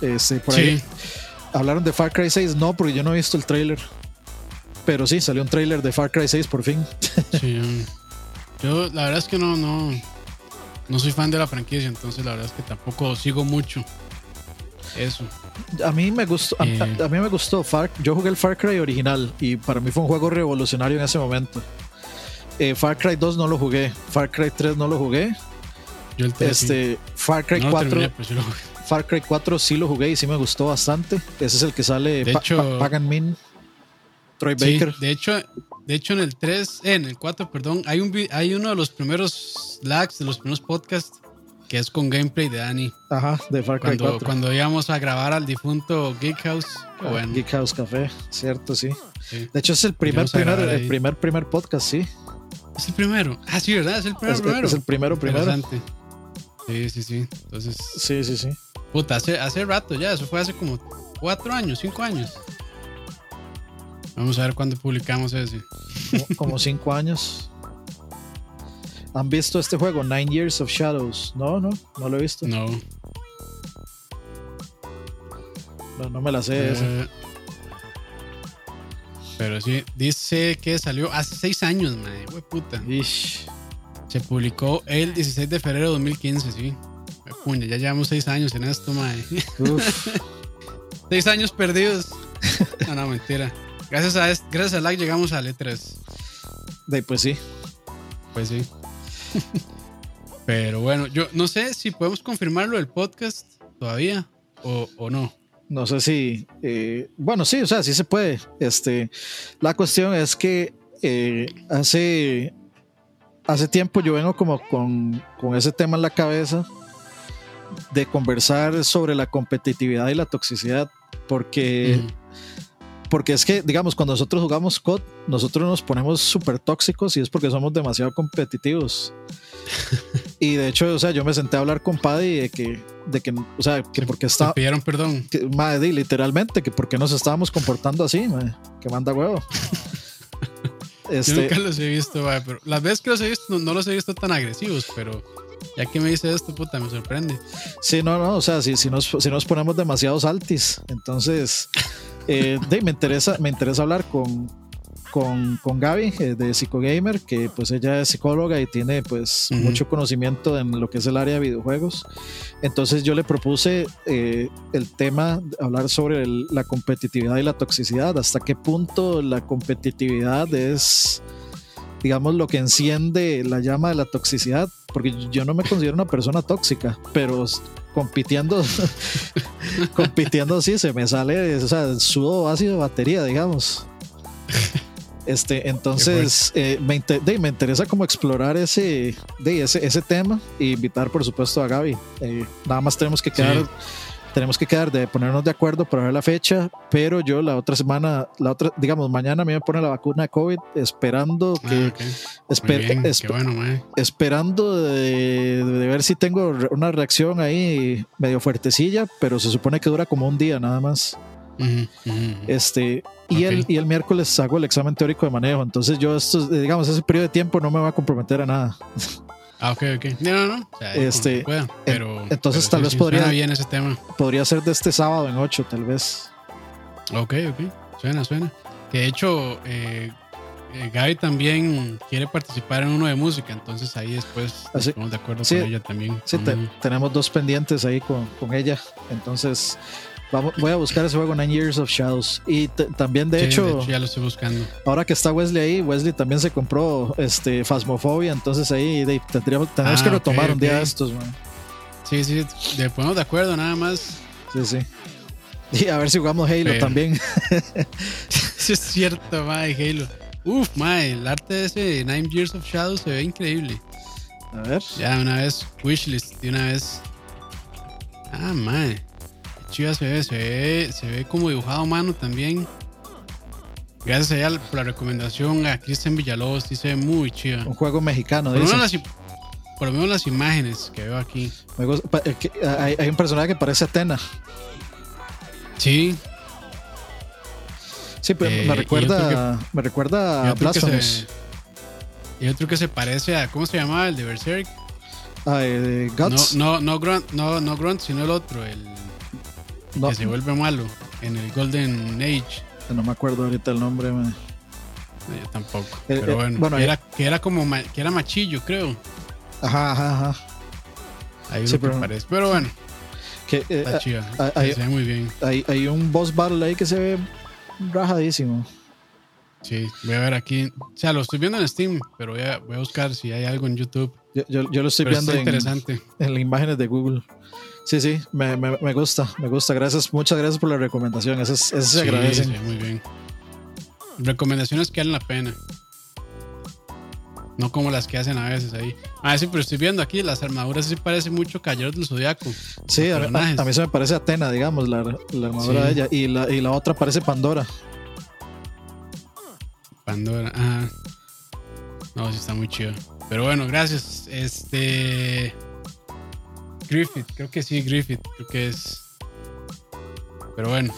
B: Este, por ahí. Hablaron de Far Cry 6, no, porque yo no he visto el trailer. Pero sí, salió un trailer de Far Cry 6 por fin. [laughs]
A: Sí, yo la verdad es que no, no, no soy fan de la franquicia, entonces la verdad es que tampoco sigo mucho. Eso.
B: A mí me gustó, a, mí me gustó Far, yo jugué el Far Cry original y para mí fue un juego revolucionario en ese momento. Eh, Far Cry 2 no lo jugué, Far Cry 3 no lo jugué.
A: Yo el
B: este, Far Cry 4 Far Cry 4 sí lo jugué y sí me gustó bastante. Ese es el que sale
A: de hecho,
B: Pagan Min, Troy Baker.
A: De hecho, de hecho en el 3, eh, en el 4, perdón, hay un hay uno de los primeros lags de los primeros podcasts que es con gameplay de Dani.
B: Ajá, de Far Cry
A: cuando, 4. Cuando íbamos a grabar al difunto Geek House.
B: Ah, bueno. Geek House Café, cierto, sí. De hecho, es el primer, primer el primer, primer podcast, sí.
A: Es el primero. Ah, sí, ¿verdad? Es el primero,
B: es,
A: primero.
B: Es el primero, primero.
A: Sí, sí, sí. Entonces.
B: Sí, sí, sí.
A: Puta, hace, hace rato ya. Eso fue hace como cuatro años, cinco años. Vamos a ver cuándo publicamos ese.
B: Como cinco años. ¿Han visto este juego, Nine Years of Shadows? No, no, no lo he visto.
A: No.
B: No, no me la sé.
A: Eh, pero sí, dice que salió hace seis años, madre. puta. Se publicó el 16 de febrero de 2015, sí. Puña, ya llevamos seis años en esto, madre. [laughs] seis años perdidos. [laughs] No, no, mentira. Gracias a, gracias a like llegamos a E3.
B: De, pues sí.
A: Pues sí. [laughs] Pero bueno, yo no sé si podemos confirmarlo el podcast todavía o, no.
B: No sé si, eh, bueno, sí, o sea, sí se puede. Este, la cuestión es que eh, hace, hace tiempo yo vengo como con, ese tema en la cabeza de conversar sobre la competitividad y la toxicidad, porque, porque es que, digamos, cuando nosotros jugamos COD, nosotros nos ponemos súper tóxicos y es porque somos demasiado competitivos. [laughs] y de hecho, o sea, yo me senté a hablar con Paddy de que, de que o sea, que porque estaba.
A: pidieron perdón.
B: Que, madre, literalmente, que porque nos estábamos comportando así, que manda huevo. [laughs]
A: Este, Yo nunca los he visto, pero las veces que los he visto no, los he visto tan agresivos, pero ya que me dice esto, puta, me sorprende.
B: Sí, no, no, o sea, si, si, nos, si nos ponemos demasiados altis, entonces [laughs] eh, me, interesa, me interesa hablar con, con, con Gaby eh, de Psicogamer, que pues ella es psicóloga y tiene pues mucho conocimiento en lo que es el área de videojuegos. Entonces yo le propuse eh, el tema, hablar sobre la competitividad y la toxicidad, hasta qué punto la competitividad es digamos, lo que enciende la llama de la toxicidad, porque yo no me considero una persona tóxica, pero compitiendo, [laughs] compitiendo sí, se me sale, o sea, sudo ácido batería, digamos. Este, entonces, eh, me, me, interesa como explorar ese, de, ese, ese tema e invitar, por supuesto, a Gaby. Eh, nada más tenemos que quedar. Tenemos que quedar de ponernos de acuerdo para ver la fecha, pero yo la otra semana, la otra, digamos, mañana me poner la vacuna de COVID esperando ah, que, esperando de, de, ver si tengo una reacción ahí medio fuertecilla, pero se supone que dura como un día nada más. Este, y, el, y el miércoles hago el examen teórico de manejo. Entonces, yo, esto, digamos, ese periodo de tiempo no me va a comprometer a nada. [laughs]
A: Ah, ok, ok. No, no, no.
B: este, pero, entonces, tal vez podría.
A: bien ese tema.
B: Podría ser de este sábado en 8, tal vez.
A: Ok, ok. Suena, suena. Que de hecho, eh, eh, Gaby también quiere participar en uno de música, entonces ahí después ah, estamos de acuerdo con ella también.
B: Sí, tenemos dos pendientes ahí con, con ella. Entonces, voy a buscar ese juego Nine Years of Shadows. Y también, de, hecho,
A: ya lo estoy buscando.
B: Ahora que está Wesley ahí, Wesley también se compró este Phasmophobia. Entonces ahí tendríamos, que ah, retomar un día estos, man.
A: Sí, sí, de ponemos de acuerdo, nada más.
B: Sí, sí. Y a ver si jugamos Halo también. [laughs] [laughs]
A: sí, es cierto, mae, Halo. Uf, mae, el arte de ese Nine Years of Shadows se ve increíble.
B: A ver.
A: Ya, una vez, wishlist, de una vez. Ah, mae. Chivas se ve, se ve, se ve como dibujado a mano también. Gracias a por la recomendación a Cristian Villalobos, sí se ve muy chiva.
B: Un juego mexicano,
A: por, lo menos las, imágenes que veo aquí.
B: hay, hay, un personaje que parece Atena.
A: Sí.
B: Sí, pero me eh, recuerda, me recuerda a Blasphemous.
A: Y otro que se parece a, ¿cómo se llamaba? El de Berserk.
B: Ah, eh, Guts.
A: No, no, no, Grunt, no, no Grunt, sino el otro, el que se vuelve malo en el Golden Age.
B: No me acuerdo ahorita el nombre.
A: yo tampoco. Eh, pero eh, bueno, era, que era como que era machillo, creo.
B: Ajá, ajá, ajá.
A: Ahí pero, parece. Pero bueno.
B: Que, eh,
A: está se ve muy bien.
B: Hay, hay un boss battle ahí que se ve rajadísimo.
A: Sí, voy a ver aquí. O sea, lo estoy viendo en Steam, pero voy a, voy a buscar si hay algo en YouTube.
B: Yo, yo, lo estoy viendo en, las imágenes de Google. Sí, sí, me, me, gusta, me gusta. Gracias, muchas gracias por la recomendación. Eso, se sí, agradecen.
A: Sí, muy bien. Recomendaciones que valen la pena. No como las que hacen a veces ahí. Ah, sí, pero estoy viendo aquí las armaduras sí parece mucho Caballeros del Zodiaco.
B: Sí, a, mí se me parece Atena, digamos, la, armadura de ella. Y la, y la otra parece Pandora.
A: Pandora, ajá. No, sí está muy chido. Pero bueno, gracias. Este. Griffith, creo que sí, Griffith, creo que es. Pero bueno,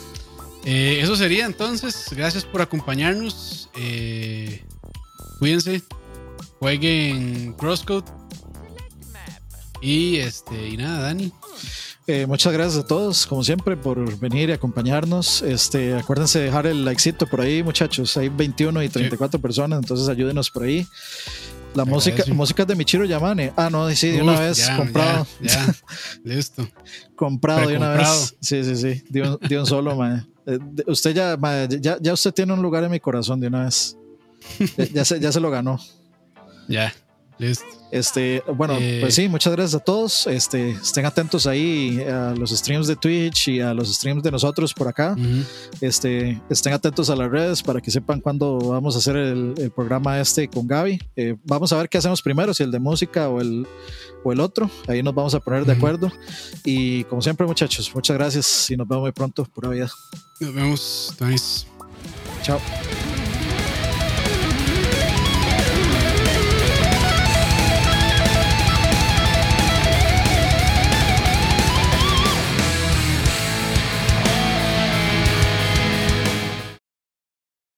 A: eh, eso sería entonces. Gracias por acompañarnos. Eh, cuídense, jueguen Crosscode. Y este, y nada, Dani.
B: Eh, muchas gracias a todos, como siempre, por venir y acompañarnos. Este, acuérdense de dejar el likecito por ahí, muchachos. Hay 21 y 34 personas, entonces ayúdenos por ahí. La música, música de Michiro Yamane. Ah, no, sí, de una vez, comprado.
A: Ya, [laughs] listo.
B: comprado de una vez. Sí, sí, sí, de un, solo, man. Eh, usted ya, ya, ya, usted tiene un lugar en mi corazón de una vez. Ya, se, ya se lo ganó.
A: Ya.
B: Listo. Este, bueno,
A: Eh,
B: pues sí, muchas gracias a todos. Este, estén atentos ahí a los streams de Twitch y a los streams de nosotros por acá.
A: Ujú.
B: Este, estén atentos a las redes para que sepan cuándo vamos a hacer el, el programa este con Gaby. Eh, vamos a ver qué hacemos primero, si el de música o el, o el otro. Ahí nos vamos a poner de
A: Ujú.
B: acuerdo. Y como siempre, muchachos, muchas gracias y nos vemos muy pronto. Pura vida.
A: Nos vemos. Nice.
B: Chao.